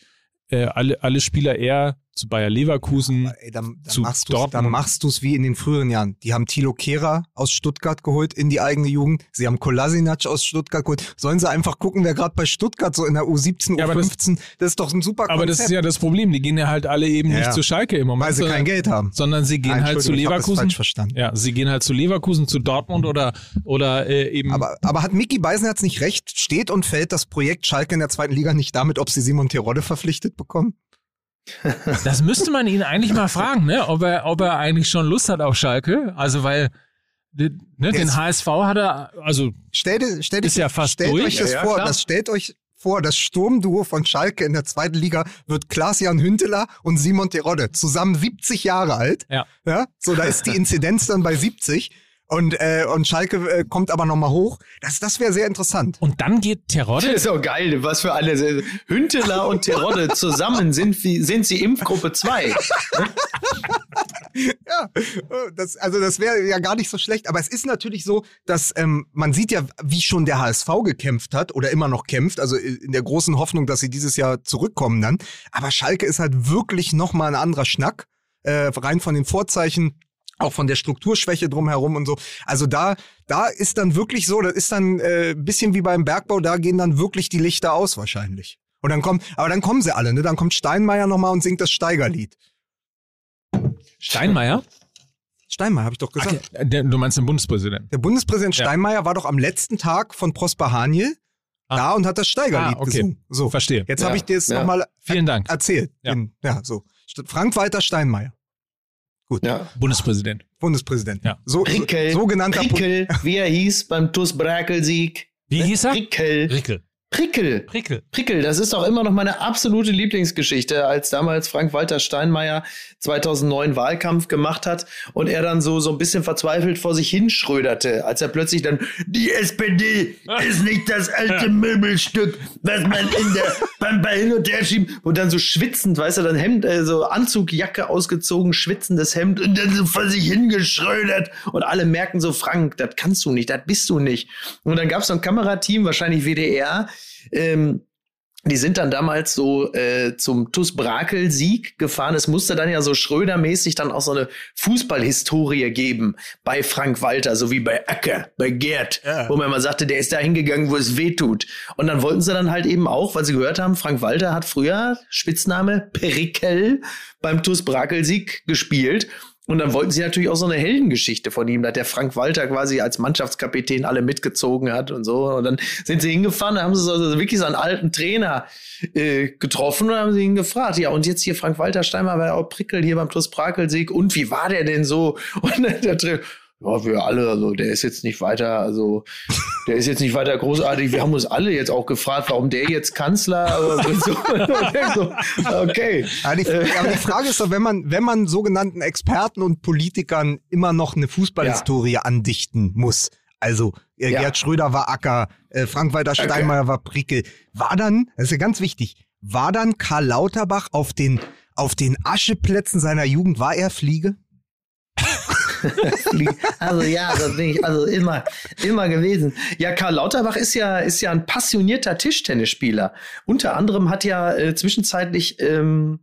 äh, alle, alle Spieler eher zu Bayer Leverkusen, Ey, dann, dann zu machst Dortmund. dann machst du es wie in den früheren Jahren. Die haben Thilo Kehrer aus Stuttgart geholt in die eigene Jugend. Sie haben Kolasinac aus Stuttgart geholt. Sollen sie einfach gucken, wer gerade bei Stuttgart so in der U17, Ja, aber das- U15, das, ist doch ein super aber das ist ja das Problem, die gehen ja halt alle eben Ja, nicht ja. zu Schalke im Moment, weil sie sondern, kein Geld haben. sondern sie gehen Nein, halt zu ich Leverkusen. falsch verstanden. Ja, sie gehen halt zu Leverkusen, zu Dortmund oder, oder äh, eben. Aber, aber hat Mickey Beisenherz nicht recht? Steht und fällt das Projekt Schalke in der zweiten Liga nicht damit, ob sie Simon Terodde verpflichtet bekommen? Das müsste man ihn eigentlich mal fragen, ne? ob, er, ob er eigentlich schon Lust hat auf Schalke. Also, weil ne, den HSV hat er, also Stellt, stellt, Ist ja fast stellt durch. euch das Ja, ja, vor, klar. das stellt euch vor, das Sturmduo von Schalke in der zweiten Liga wird Klaas-Jan Hünteler und Simon Terodde zusammen 70 Jahre alt. Ja. ja. So, da ist die Inzidenz dann bei 70 und, äh, und Schalke äh, kommt aber nochmal hoch. Das, das wäre sehr interessant. und dann geht Das Terodde. ist auch geil, was für alle. Hünteler und Terodde zusammen sind, wie- sind sie Impfgruppe 2. Ja, äh, das, also das wäre ja gar nicht so schlecht. Aber es ist natürlich so, dass ähm, man sieht ja, wie schon der HSV gekämpft hat oder immer noch kämpft. Also in der großen Hoffnung, dass sie dieses Jahr zurückkommen dann. Aber Schalke ist halt wirklich noch mal ein anderer Schnack. Äh, rein von den Vorzeichen. Auch von der Strukturschwäche drumherum und so. Also da, da ist dann wirklich so, das ist dann äh, ein bisschen wie beim Bergbau, da gehen dann wirklich die Lichter aus wahrscheinlich. Und dann kommen, aber dann kommen sie alle, ne? Dann kommt Steinmeier nochmal und singt das Steigerlied. Steinmeier? Steinmeier, habe ich doch gesagt. Okay, der, du meinst den Bundespräsidenten. Der Bundespräsident Ja. Steinmeier war doch am letzten Tag von Prosper Haniel Ah. da und hat das Steigerlied Ah, okay. gesungen. So, Verstehe. jetzt Ja. habe ich dir das Ja. nochmal Vielen Dank. erzählt. Ja. In, ja, so. Frank-Walter Steinmeier, Ja. Bundespräsident. Bundespräsident. Ja. So, Rickel. so genannter Po- Rickel, wie er hieß beim TuS Brakel-Sieg. Wie hieß er? Rickel. Rickel. Prickel. Prickel. Prickel, das ist doch immer noch meine absolute Lieblingsgeschichte, als damals Frank-Walter Steinmeier 2009 Wahlkampf gemacht hat und er dann so, so ein bisschen verzweifelt vor sich hinschröderte, als er plötzlich dann, die SPD ist nicht das alte Möbelstück, was man in der, beim, bei hin und her schieben, und dann so schwitzend, weißt du, dann Hemd, äh, so Anzug, Jacke ausgezogen, schwitzendes Hemd und dann so vor sich hingeschrödert und alle merken so, Frank, das kannst du nicht, das bist du nicht. Und dann gab es so ein Kamerateam, wahrscheinlich WDR, ähm, die sind dann damals so äh, zum TuS Brakel-Sieg gefahren. Es musste dann ja so Schröder-mäßig dann auch so eine Fußballhistorie geben bei Frank Walter, so wie bei Acker, bei Gerd, Ja. wo man mal sagte, der ist da hingegangen, wo es weh tut. Und dann wollten sie dann halt eben auch, weil sie gehört haben, Frank Walter hat früher Spitzname Perikel beim TuS Brakel-Sieg gespielt. Und dann wollten sie natürlich auch so eine Heldengeschichte von ihm, dass der Frank Walter quasi als Mannschaftskapitän alle mitgezogen hat und so. Und dann sind sie hingefahren, da haben sie so, wirklich so einen alten Trainer äh, getroffen und haben sie ihn gefragt, ja, und jetzt hier Frank Walter Steinmeier war ja auch Prickel hier beim TuS Brakel-Sieg. Und wie war der denn so? Und dann der Trainer, ja, wir alle, also der ist jetzt nicht weiter, also der ist jetzt nicht weiter großartig. Wir haben uns alle jetzt auch gefragt, warum der jetzt Kanzler, aber so, so okay. Ja, die, Äh. aber die Frage ist doch, wenn man, wenn man sogenannten Experten und Politikern immer noch eine Fußballhistorie andichten muss, Also äh, Ja. Gerd Schröder war Acker, äh, Frank-Walter Steinmeier war Prickel. War dann, das ist ja ganz wichtig, war dann Karl Lauterbach auf den, auf den Ascheplätzen seiner Jugend, war er Fliege? Also ja, das bin ich also immer, immer gewesen. Ja, Karl Lauterbach ist ja, ist ja ein passionierter Tischtennisspieler. Unter anderem hat ja äh, zwischenzeitlich, ähm,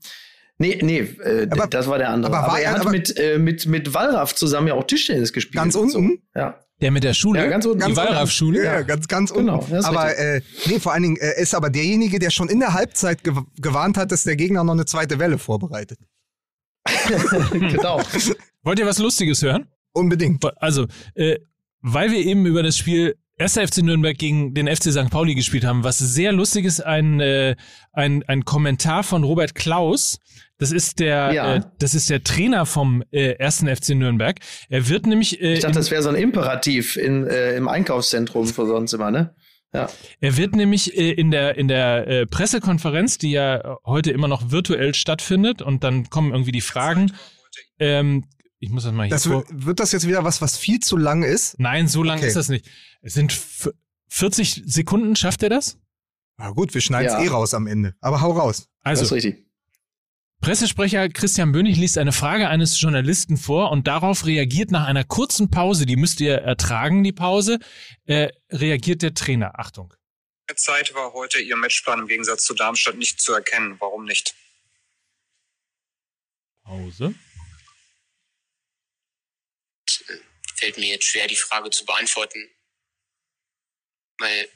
nee, nee, äh, Aber- das war der andere. aber Aber, war er hat aber- mit, äh, mit, mit Wallraff zusammen ja auch Tischtennis gespielt. Ganz und so. unten? Ja. Der mit der Schule? Ja, ganz unten. Die Ganz unten. Wallraff-Schule? Ja, ganz, ganz Genau, unten. ist aber äh, nee, vor allen Dingen äh, ist aber derjenige, der schon in der Halbzeit gew gewarnt hat, dass der Gegner noch eine zweite Welle vorbereitet. genau. Wollt ihr was Lustiges hören? Unbedingt. Also, äh, weil wir eben über das Spiel 1. FC Nürnberg gegen den FC St. Pauli gespielt haben, was sehr lustig ist, ein, äh, ein, ein Kommentar von Robert Klaus. Das ist der, Ja. äh, das ist der Trainer vom äh, 1. FC Nürnberg. Er wird nämlich, äh, Ich dachte, das wäre so ein Imperativ in, äh, im Einkaufszentrum für sonst immer, ne? Ja. Er wird nämlich äh, in der, in der äh, Pressekonferenz, die ja heute immer noch virtuell stattfindet, und dann kommen irgendwie die Fragen. Ähm, ich muss das mal hier Das vor. wird, wird das jetzt wieder was, was viel zu lang ist? Nein, so lang Okay. ist das nicht. Es sind f- 40 Sekunden, schafft er das? Na gut, wir schneiden es Ja. eh raus am Ende. Aber hau raus. das ist Also, richtig. Pressesprecher Christian Bönig liest eine Frage eines Journalisten vor und darauf reagiert nach einer kurzen Pause, die müsst ihr ertragen, die Pause, äh, reagiert der Trainer. Achtung. Zeit war heute Ihr Matchplan im Gegensatz zu Darmstadt nicht zu erkennen. Warum nicht? Pause. Fällt mir jetzt schwer, die Frage zu beantworten, weil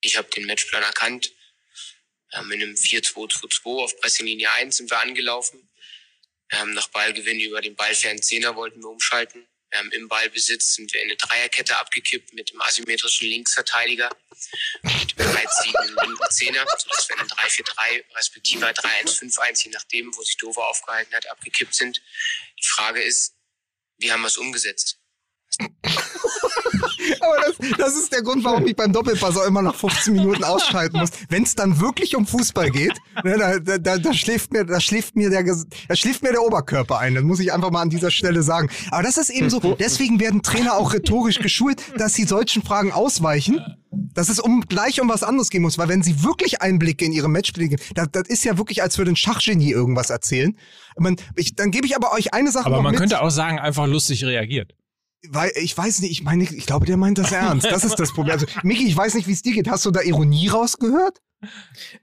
ich habe den Matchplan erkannt. Wir haben in einem 4-2-2-2 auf Pressinglinie 1 sind wir angelaufen. Wir haben nach Ballgewinn über den ballfernen Zehner wollten wir umschalten. Wir haben im Ballbesitz sind wir in eine Dreierkette abgekippt mit dem asymmetrischen Linksverteidiger und dem bereitziehenden linken Zehner, sodass wir in einem 3-4-3 respektive 3-1-5-1, je nachdem, wo sich Dover aufgehalten hat, abgekippt sind. Die Frage ist, wie haben wir es umgesetzt? Aber das, das ist der Grund, warum ich beim Doppelpass auch immer nach 15 Minuten ausschalten muss. Wenn es dann wirklich um Fußball geht, ne, da, da, da, da schläft mir, da schläft mir der, da schläft mir der Oberkörper ein. Das muss ich einfach mal an dieser Stelle sagen. Aber das ist eben so. Deswegen werden Trainer auch rhetorisch geschult, dass sie solchen Fragen ausweichen. Dass es um gleich um was anderes gehen muss, weil wenn sie wirklich Einblicke in ihre Matchspiele geben, das, das ist ja wirklich, als würde ein Schachgenie irgendwas erzählen. Man, ich, dann gebe ich aber euch eine Sache Aber man mit. könnte auch sagen, einfach lustig reagiert. Weil ich weiß nicht, ich meine, ich glaube, der meint das ernst. Das ist das Problem. Also, Miki, ich weiß nicht, wie es dir geht. Hast du da Ironie rausgehört?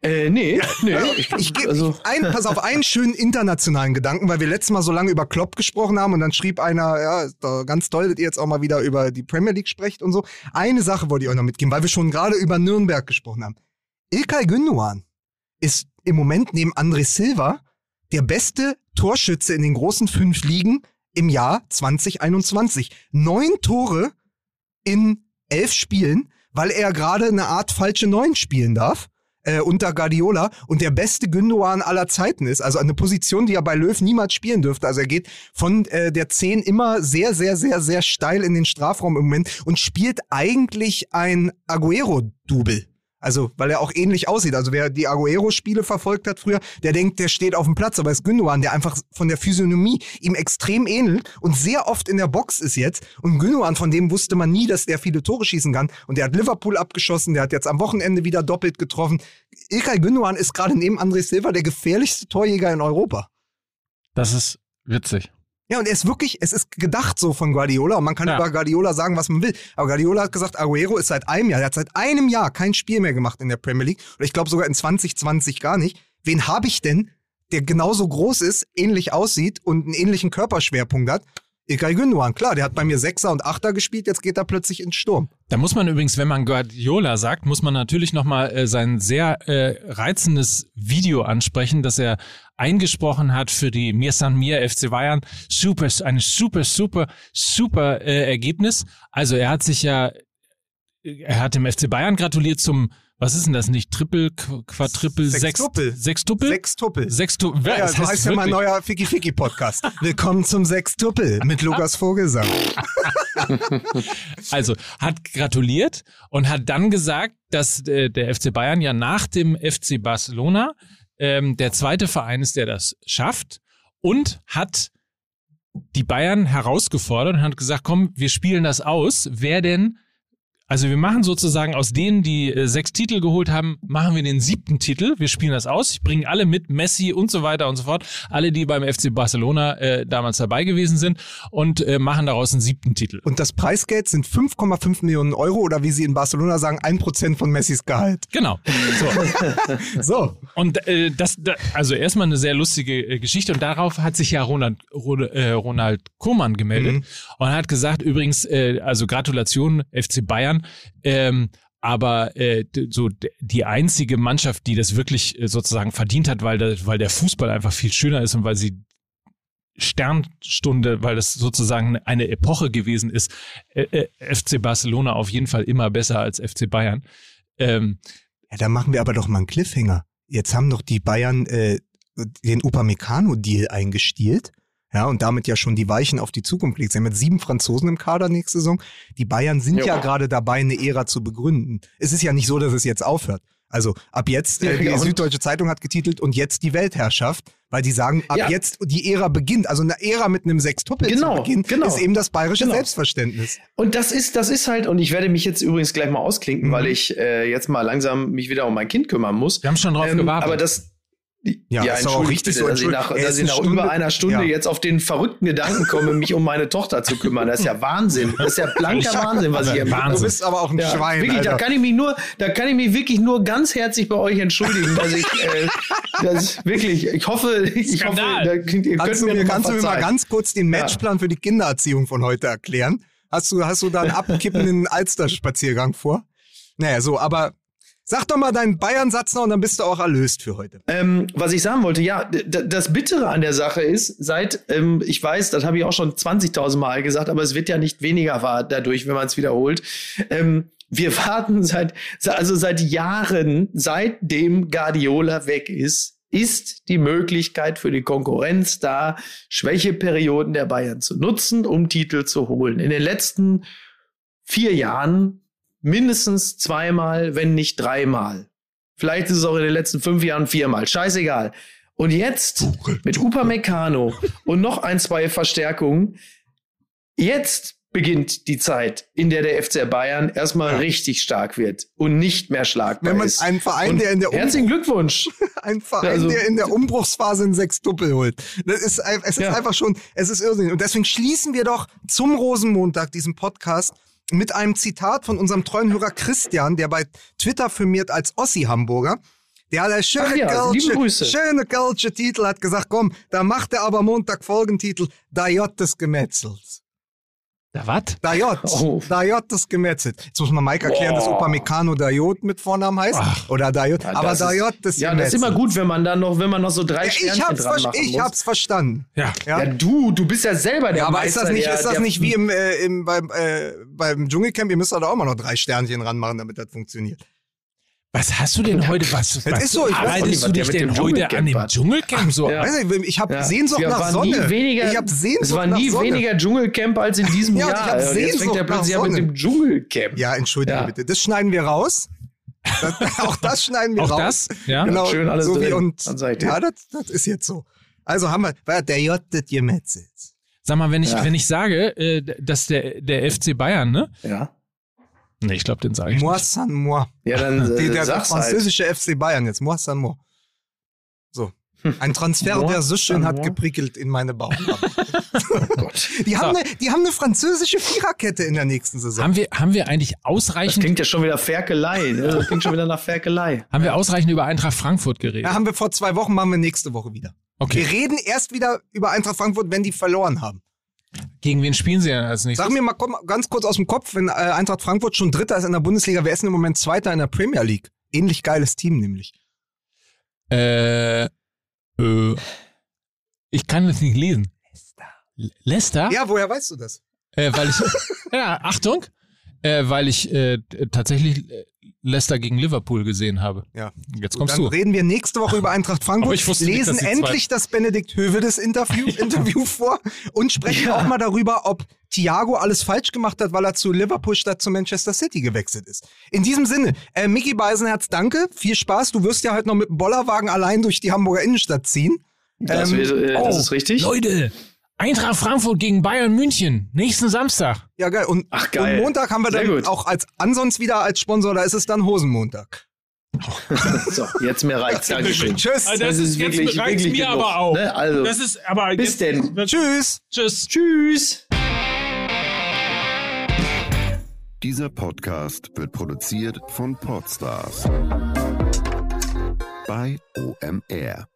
Äh, nee, nee. Ich, Ich gebe also, ein, pass auf einen schönen internationalen Gedanken, weil wir letztes Mal so lange über Klopp gesprochen haben und dann schrieb einer, ja, ist doch ganz toll, dass ihr jetzt auch mal wieder über die Premier League sprecht und so. Eine Sache wollte ich euch noch mitgeben, weil wir schon gerade über Nürnberg gesprochen haben. Ilkay Gündogan ist im Moment neben André Silva der beste Torschütze in den großen fünf Ligen im Jahr 2021. Neun Tore in elf Spielen, weil er gerade eine Art falsche Neun spielen darf äh, unter Guardiola und der beste Gündogan aller Zeiten ist. Also eine Position, die er bei Löw niemals spielen dürfte. Also er geht von äh, der 10 immer sehr, sehr, sehr, sehr steil in den Strafraum im Moment und spielt eigentlich ein Aguero-Double. Also, weil er auch ähnlich aussieht. Also, wer die Aguero-Spiele verfolgt hat früher, der denkt, der steht auf dem Platz. Aber es ist Gündogan, der einfach von der Physiognomie ihm extrem ähnelt und sehr oft in der Box ist jetzt. Und Gündogan, von dem wusste man nie, dass der viele Tore schießen kann. Und der hat Liverpool abgeschossen, der hat jetzt am Wochenende wieder doppelt getroffen. Ilkay Gündogan ist gerade neben André Silva der gefährlichste Torjäger in Europa. Das ist witzig. Ja, und er ist wirklich, es ist gedacht so von Guardiola und man kann Ja. über Guardiola sagen, was man will. Aber Guardiola hat gesagt, Aguero ist seit einem Jahr, er hat seit einem Jahr kein Spiel mehr gemacht in der Premier League. Oder ich glaube sogar in 2020 gar nicht. Wen habe ich denn, der genauso groß ist, ähnlich aussieht und einen ähnlichen Körperschwerpunkt hat? Ilkay Gündogan, klar, der hat bei mir Sechser und Achter gespielt, jetzt geht er plötzlich ins Sturm. Da muss man übrigens, wenn man Guardiola sagt, muss man natürlich nochmal äh, sein sehr äh, reizendes Video ansprechen, das er eingesprochen hat für die Mir San Mir FC Bayern. Super, ein super, super, super äh, Ergebnis. Also er hat sich ja, er hat dem FC Bayern gratuliert zum, was ist denn das nicht? Triple, Qu- Quadriple, Sextuppel. Sechs, Sextuppel? Sechstuppel. Sextuppel. Ja, das so heißt ja mein neuer Ficky Ficky Podcast. Willkommen zum Sechstuppel mit Lukas Vogelsang. Also hat gratuliert und hat dann gesagt, dass äh, der FC Bayern ja nach dem FC Barcelona ähm, der zweite Verein ist, der das schafft und hat die Bayern herausgefordert und hat gesagt, komm, wir spielen das aus. Wer denn also wir machen sozusagen aus denen, die äh, sechs Titel geholt haben, machen wir den siebten Titel. Wir spielen das aus. Ich bringe alle mit, Messi und so weiter und so fort. Alle, die beim FC Barcelona äh, damals dabei gewesen sind und äh, machen daraus einen siebten Titel. Und das Preisgeld sind 5,5 Millionen Euro oder wie sie in Barcelona sagen, ein Prozent von Messis Gehalt. Genau. So. So. Und äh, das, da, also erstmal eine sehr lustige äh, Geschichte und darauf hat sich ja Ronald, Ronald, äh, Ronald Koeman gemeldet Mhm. und hat gesagt, übrigens, äh, also Gratulation FC Bayern, ähm, aber äh, so die einzige Mannschaft, die das wirklich äh, sozusagen verdient hat, weil, der, weil der Fußball einfach viel schöner ist und weil sie Sternstunde, weil das sozusagen eine Epoche gewesen ist, äh, äh, FC Barcelona auf jeden Fall immer besser als FC Bayern. Ähm, Ja, da machen wir aber doch mal einen Cliffhanger. Jetzt haben doch die Bayern äh, den Upamecano-Deal eingestielt. Ja, und damit ja schon die Weichen auf die Zukunft legt. Sie haben jetzt sieben Franzosen im Kader nächste Saison. Die Bayern sind Jo. ja gerade dabei, eine Ära zu begründen. Es ist ja nicht so, dass es jetzt aufhört. Also ab jetzt, äh, Ja, die und- Süddeutsche Zeitung hat getitelt, und jetzt die Weltherrschaft, weil die sagen, ab Ja. jetzt die Ära beginnt. Also eine Ära mit einem Sextuppel Genau, zu Beginn genau. ist eben das bayerische Genau. Selbstverständnis. Und das ist, das ist halt, und ich werde mich jetzt übrigens gleich mal ausklinken, Mhm. weil ich äh, jetzt mal langsam mich wieder um mein Kind kümmern muss. wir haben schon drauf Ähm, gewartet. aber das. Ja, ist doch auch richtig bitte, so, dass ich nach, dass ist ich nach Stunde- über einer Stunde Ja. jetzt auf den verrückten Gedanken komme, mich um meine Tochter zu kümmern. Das ist ja Wahnsinn. Das ist ja blanker Wahnsinn, was ich hier mache. Wahnsinn. Du bist aber auch ein Ja, Schwein. wirklich, da Alter. kann ich mich nur, da kann ich mich wirklich nur ganz herzlich bei euch entschuldigen, dass ich, äh, das wirklich, ich hoffe, ich hoffe, da ihr könnt Kannst du mir, mir, kannst du mir mal ganz kurz den Matchplan für die Kindererziehung von heute erklären? Hast du, hast du da einen abkippenden Alster-Spaziergang vor? Naja, so, aber sag doch mal deinen Bayern-Satz noch und dann bist du auch erlöst für heute. Ähm, was ich sagen wollte, ja, das Bittere an der Sache ist, seit, ähm, ich weiß, das habe ich auch schon 20.000 Mal gesagt, aber es wird ja nicht weniger wahr dadurch, wenn man es wiederholt. Ähm, wir warten seit, also seit Jahren, seitdem Guardiola weg ist, ist die Möglichkeit für die Konkurrenz da, Schwächeperioden der Bayern zu nutzen, um Titel zu holen. In den letzten vier Jahren mindestens zweimal, wenn nicht dreimal. Vielleicht ist es auch in den letzten fünf Jahren viermal. Scheißegal. Und jetzt mit Upamecano und noch ein, zwei Verstärkungen. Jetzt beginnt die Zeit, in der der FC Bayern erstmal richtig stark wird und nicht mehr schlagbar Wenn man ist. einen Verein, Und der in der Herzlichen Glückwunsch. ein Verein, Also- der in der Umbruchsphase einen Sechstuppel holt. Das ist, ein- es ist Ja. einfach schon, es ist irrsinnig. Und deswegen schließen wir doch zum Rosenmontag diesen Podcast mit einem Zitat von unserem treuen Hörer Christian, der bei Twitter firmiert als Ossi Hamburger. Der hat ein schöne ja, Kölsche, schöne Kölsche Titel, hat gesagt, komm, da macht er aber Montag Folgentitel, Da J des Gemetzels. Da was? Da J, Oh. Da J des Gemetzels. Jetzt muss man Mike erklären, dass Boah. Upamecano Da J mit Vornamen heißt. Ach. Oder Da J, Ja, aber das Da ist- Ja, das ist immer gut, wenn man dann noch, wenn man noch so drei Ja, Sternchen ich hab's, dran machen ich muss. hab's verstanden. Ja. Ja. Ja, du, du bist ja selber der Ja, aber Meister ist das nicht, der, ist das der, nicht wie im, äh, im, beim, äh, beim Dschungelcamp? Ihr müsst da auch mal noch drei Sternchen ranmachen, damit das funktioniert. Was hast du denn heute? Was, was ist so, ich weiß arbeitest du dich denn heute an dem Dschungelcamp so? Ja. Weiß nicht, ich habe Ja. Sehnsucht nach Sonne. Weniger, ich habe Sehnsucht es war nach nie Sonne. weniger Dschungelcamp als in diesem Ja, Jahr. ich Und jetzt fängt Sehnsucht er plötzlich nach an mit dem Dschungelcamp. Ja, entschuldige Ja. bitte. Das schneiden wir raus. Das, auch das schneiden wir Auch raus. das? Ja. Genau, Schön alles so wie und ich ja, das, das ist jetzt so. Also haben wir, der J des Gemetzels. Sag mal, wenn ich, wenn ich sage, äh, dass der, der FC Bayern, ne? Ja. Nee, ich glaube, den sage ich Moi nicht. sans moi. Ja, dann Die, äh, der sag's halt. französische FC Bayern jetzt. Moi sans moi. So. Ein Transfer, Moi der so schön hat moi. geprickelt in meine Bauchnabel. Oh Gott. Die haben, So. eine, die haben eine französische Viererkette in der nächsten Saison. Haben wir, haben wir eigentlich Das ausreichend, klingt ja schon wieder Ferkelei. Ne? Das klingt schon wieder nach Ferkelei. haben wir ausreichend über Eintracht Frankfurt geredet? Ja, haben wir vor zwei Wochen, machen wir nächste Woche wieder. Okay. Wir reden erst wieder über Eintracht Frankfurt, wenn die verloren haben. Gegen wen spielen sie denn als nächstes? Sag mir mal komm, ganz kurz aus dem Kopf, wenn äh, Eintracht Frankfurt schon Dritter ist in der Bundesliga, wer ist denn im Moment Zweiter in der Premier League? Ähnlich geiles Team nämlich. Äh, äh, ich kann das nicht lesen. Leicester. Leicester? Ja, woher weißt du das? Äh, weil ich, ja, Achtung, äh, weil ich äh, tatsächlich äh, Leicester gegen Liverpool gesehen habe. Ja. Jetzt kommst Dann du. reden wir nächste Woche über Eintracht Frankfurt, ich wusste nicht, lesen die endlich das Benedikt Hövedes Interview, Interview vor und sprechen Ja. auch mal darüber, ob Thiago alles falsch gemacht hat, weil er zu Liverpool statt zu Manchester City gewechselt ist. In diesem Sinne, äh, Mickey Beisenherz, danke, viel Spaß. Du wirst ja heute noch mit dem Bollerwagen allein durch die Hamburger Innenstadt ziehen. Das, Ähm, wird, äh, das oh, ist richtig. Leute, Eintracht Frankfurt gegen Bayern München. Nächsten Samstag. Ja, geil. Und, Ach, geil. und Montag haben wir Sehr dann gut. auch als ansonst wieder als Sponsor, da ist es dann Hosenmontag. So, jetzt mir reicht's. Dankeschön. Tschüss. Also das, ist jetzt wirklich- reicht's wirklich mir genug, aber auch. ne? Also, das ist aber bis jetzt, denn. Tschüss. Tschüss. Tschüss. Dieser Podcast wird produziert von Podstars bei OMR.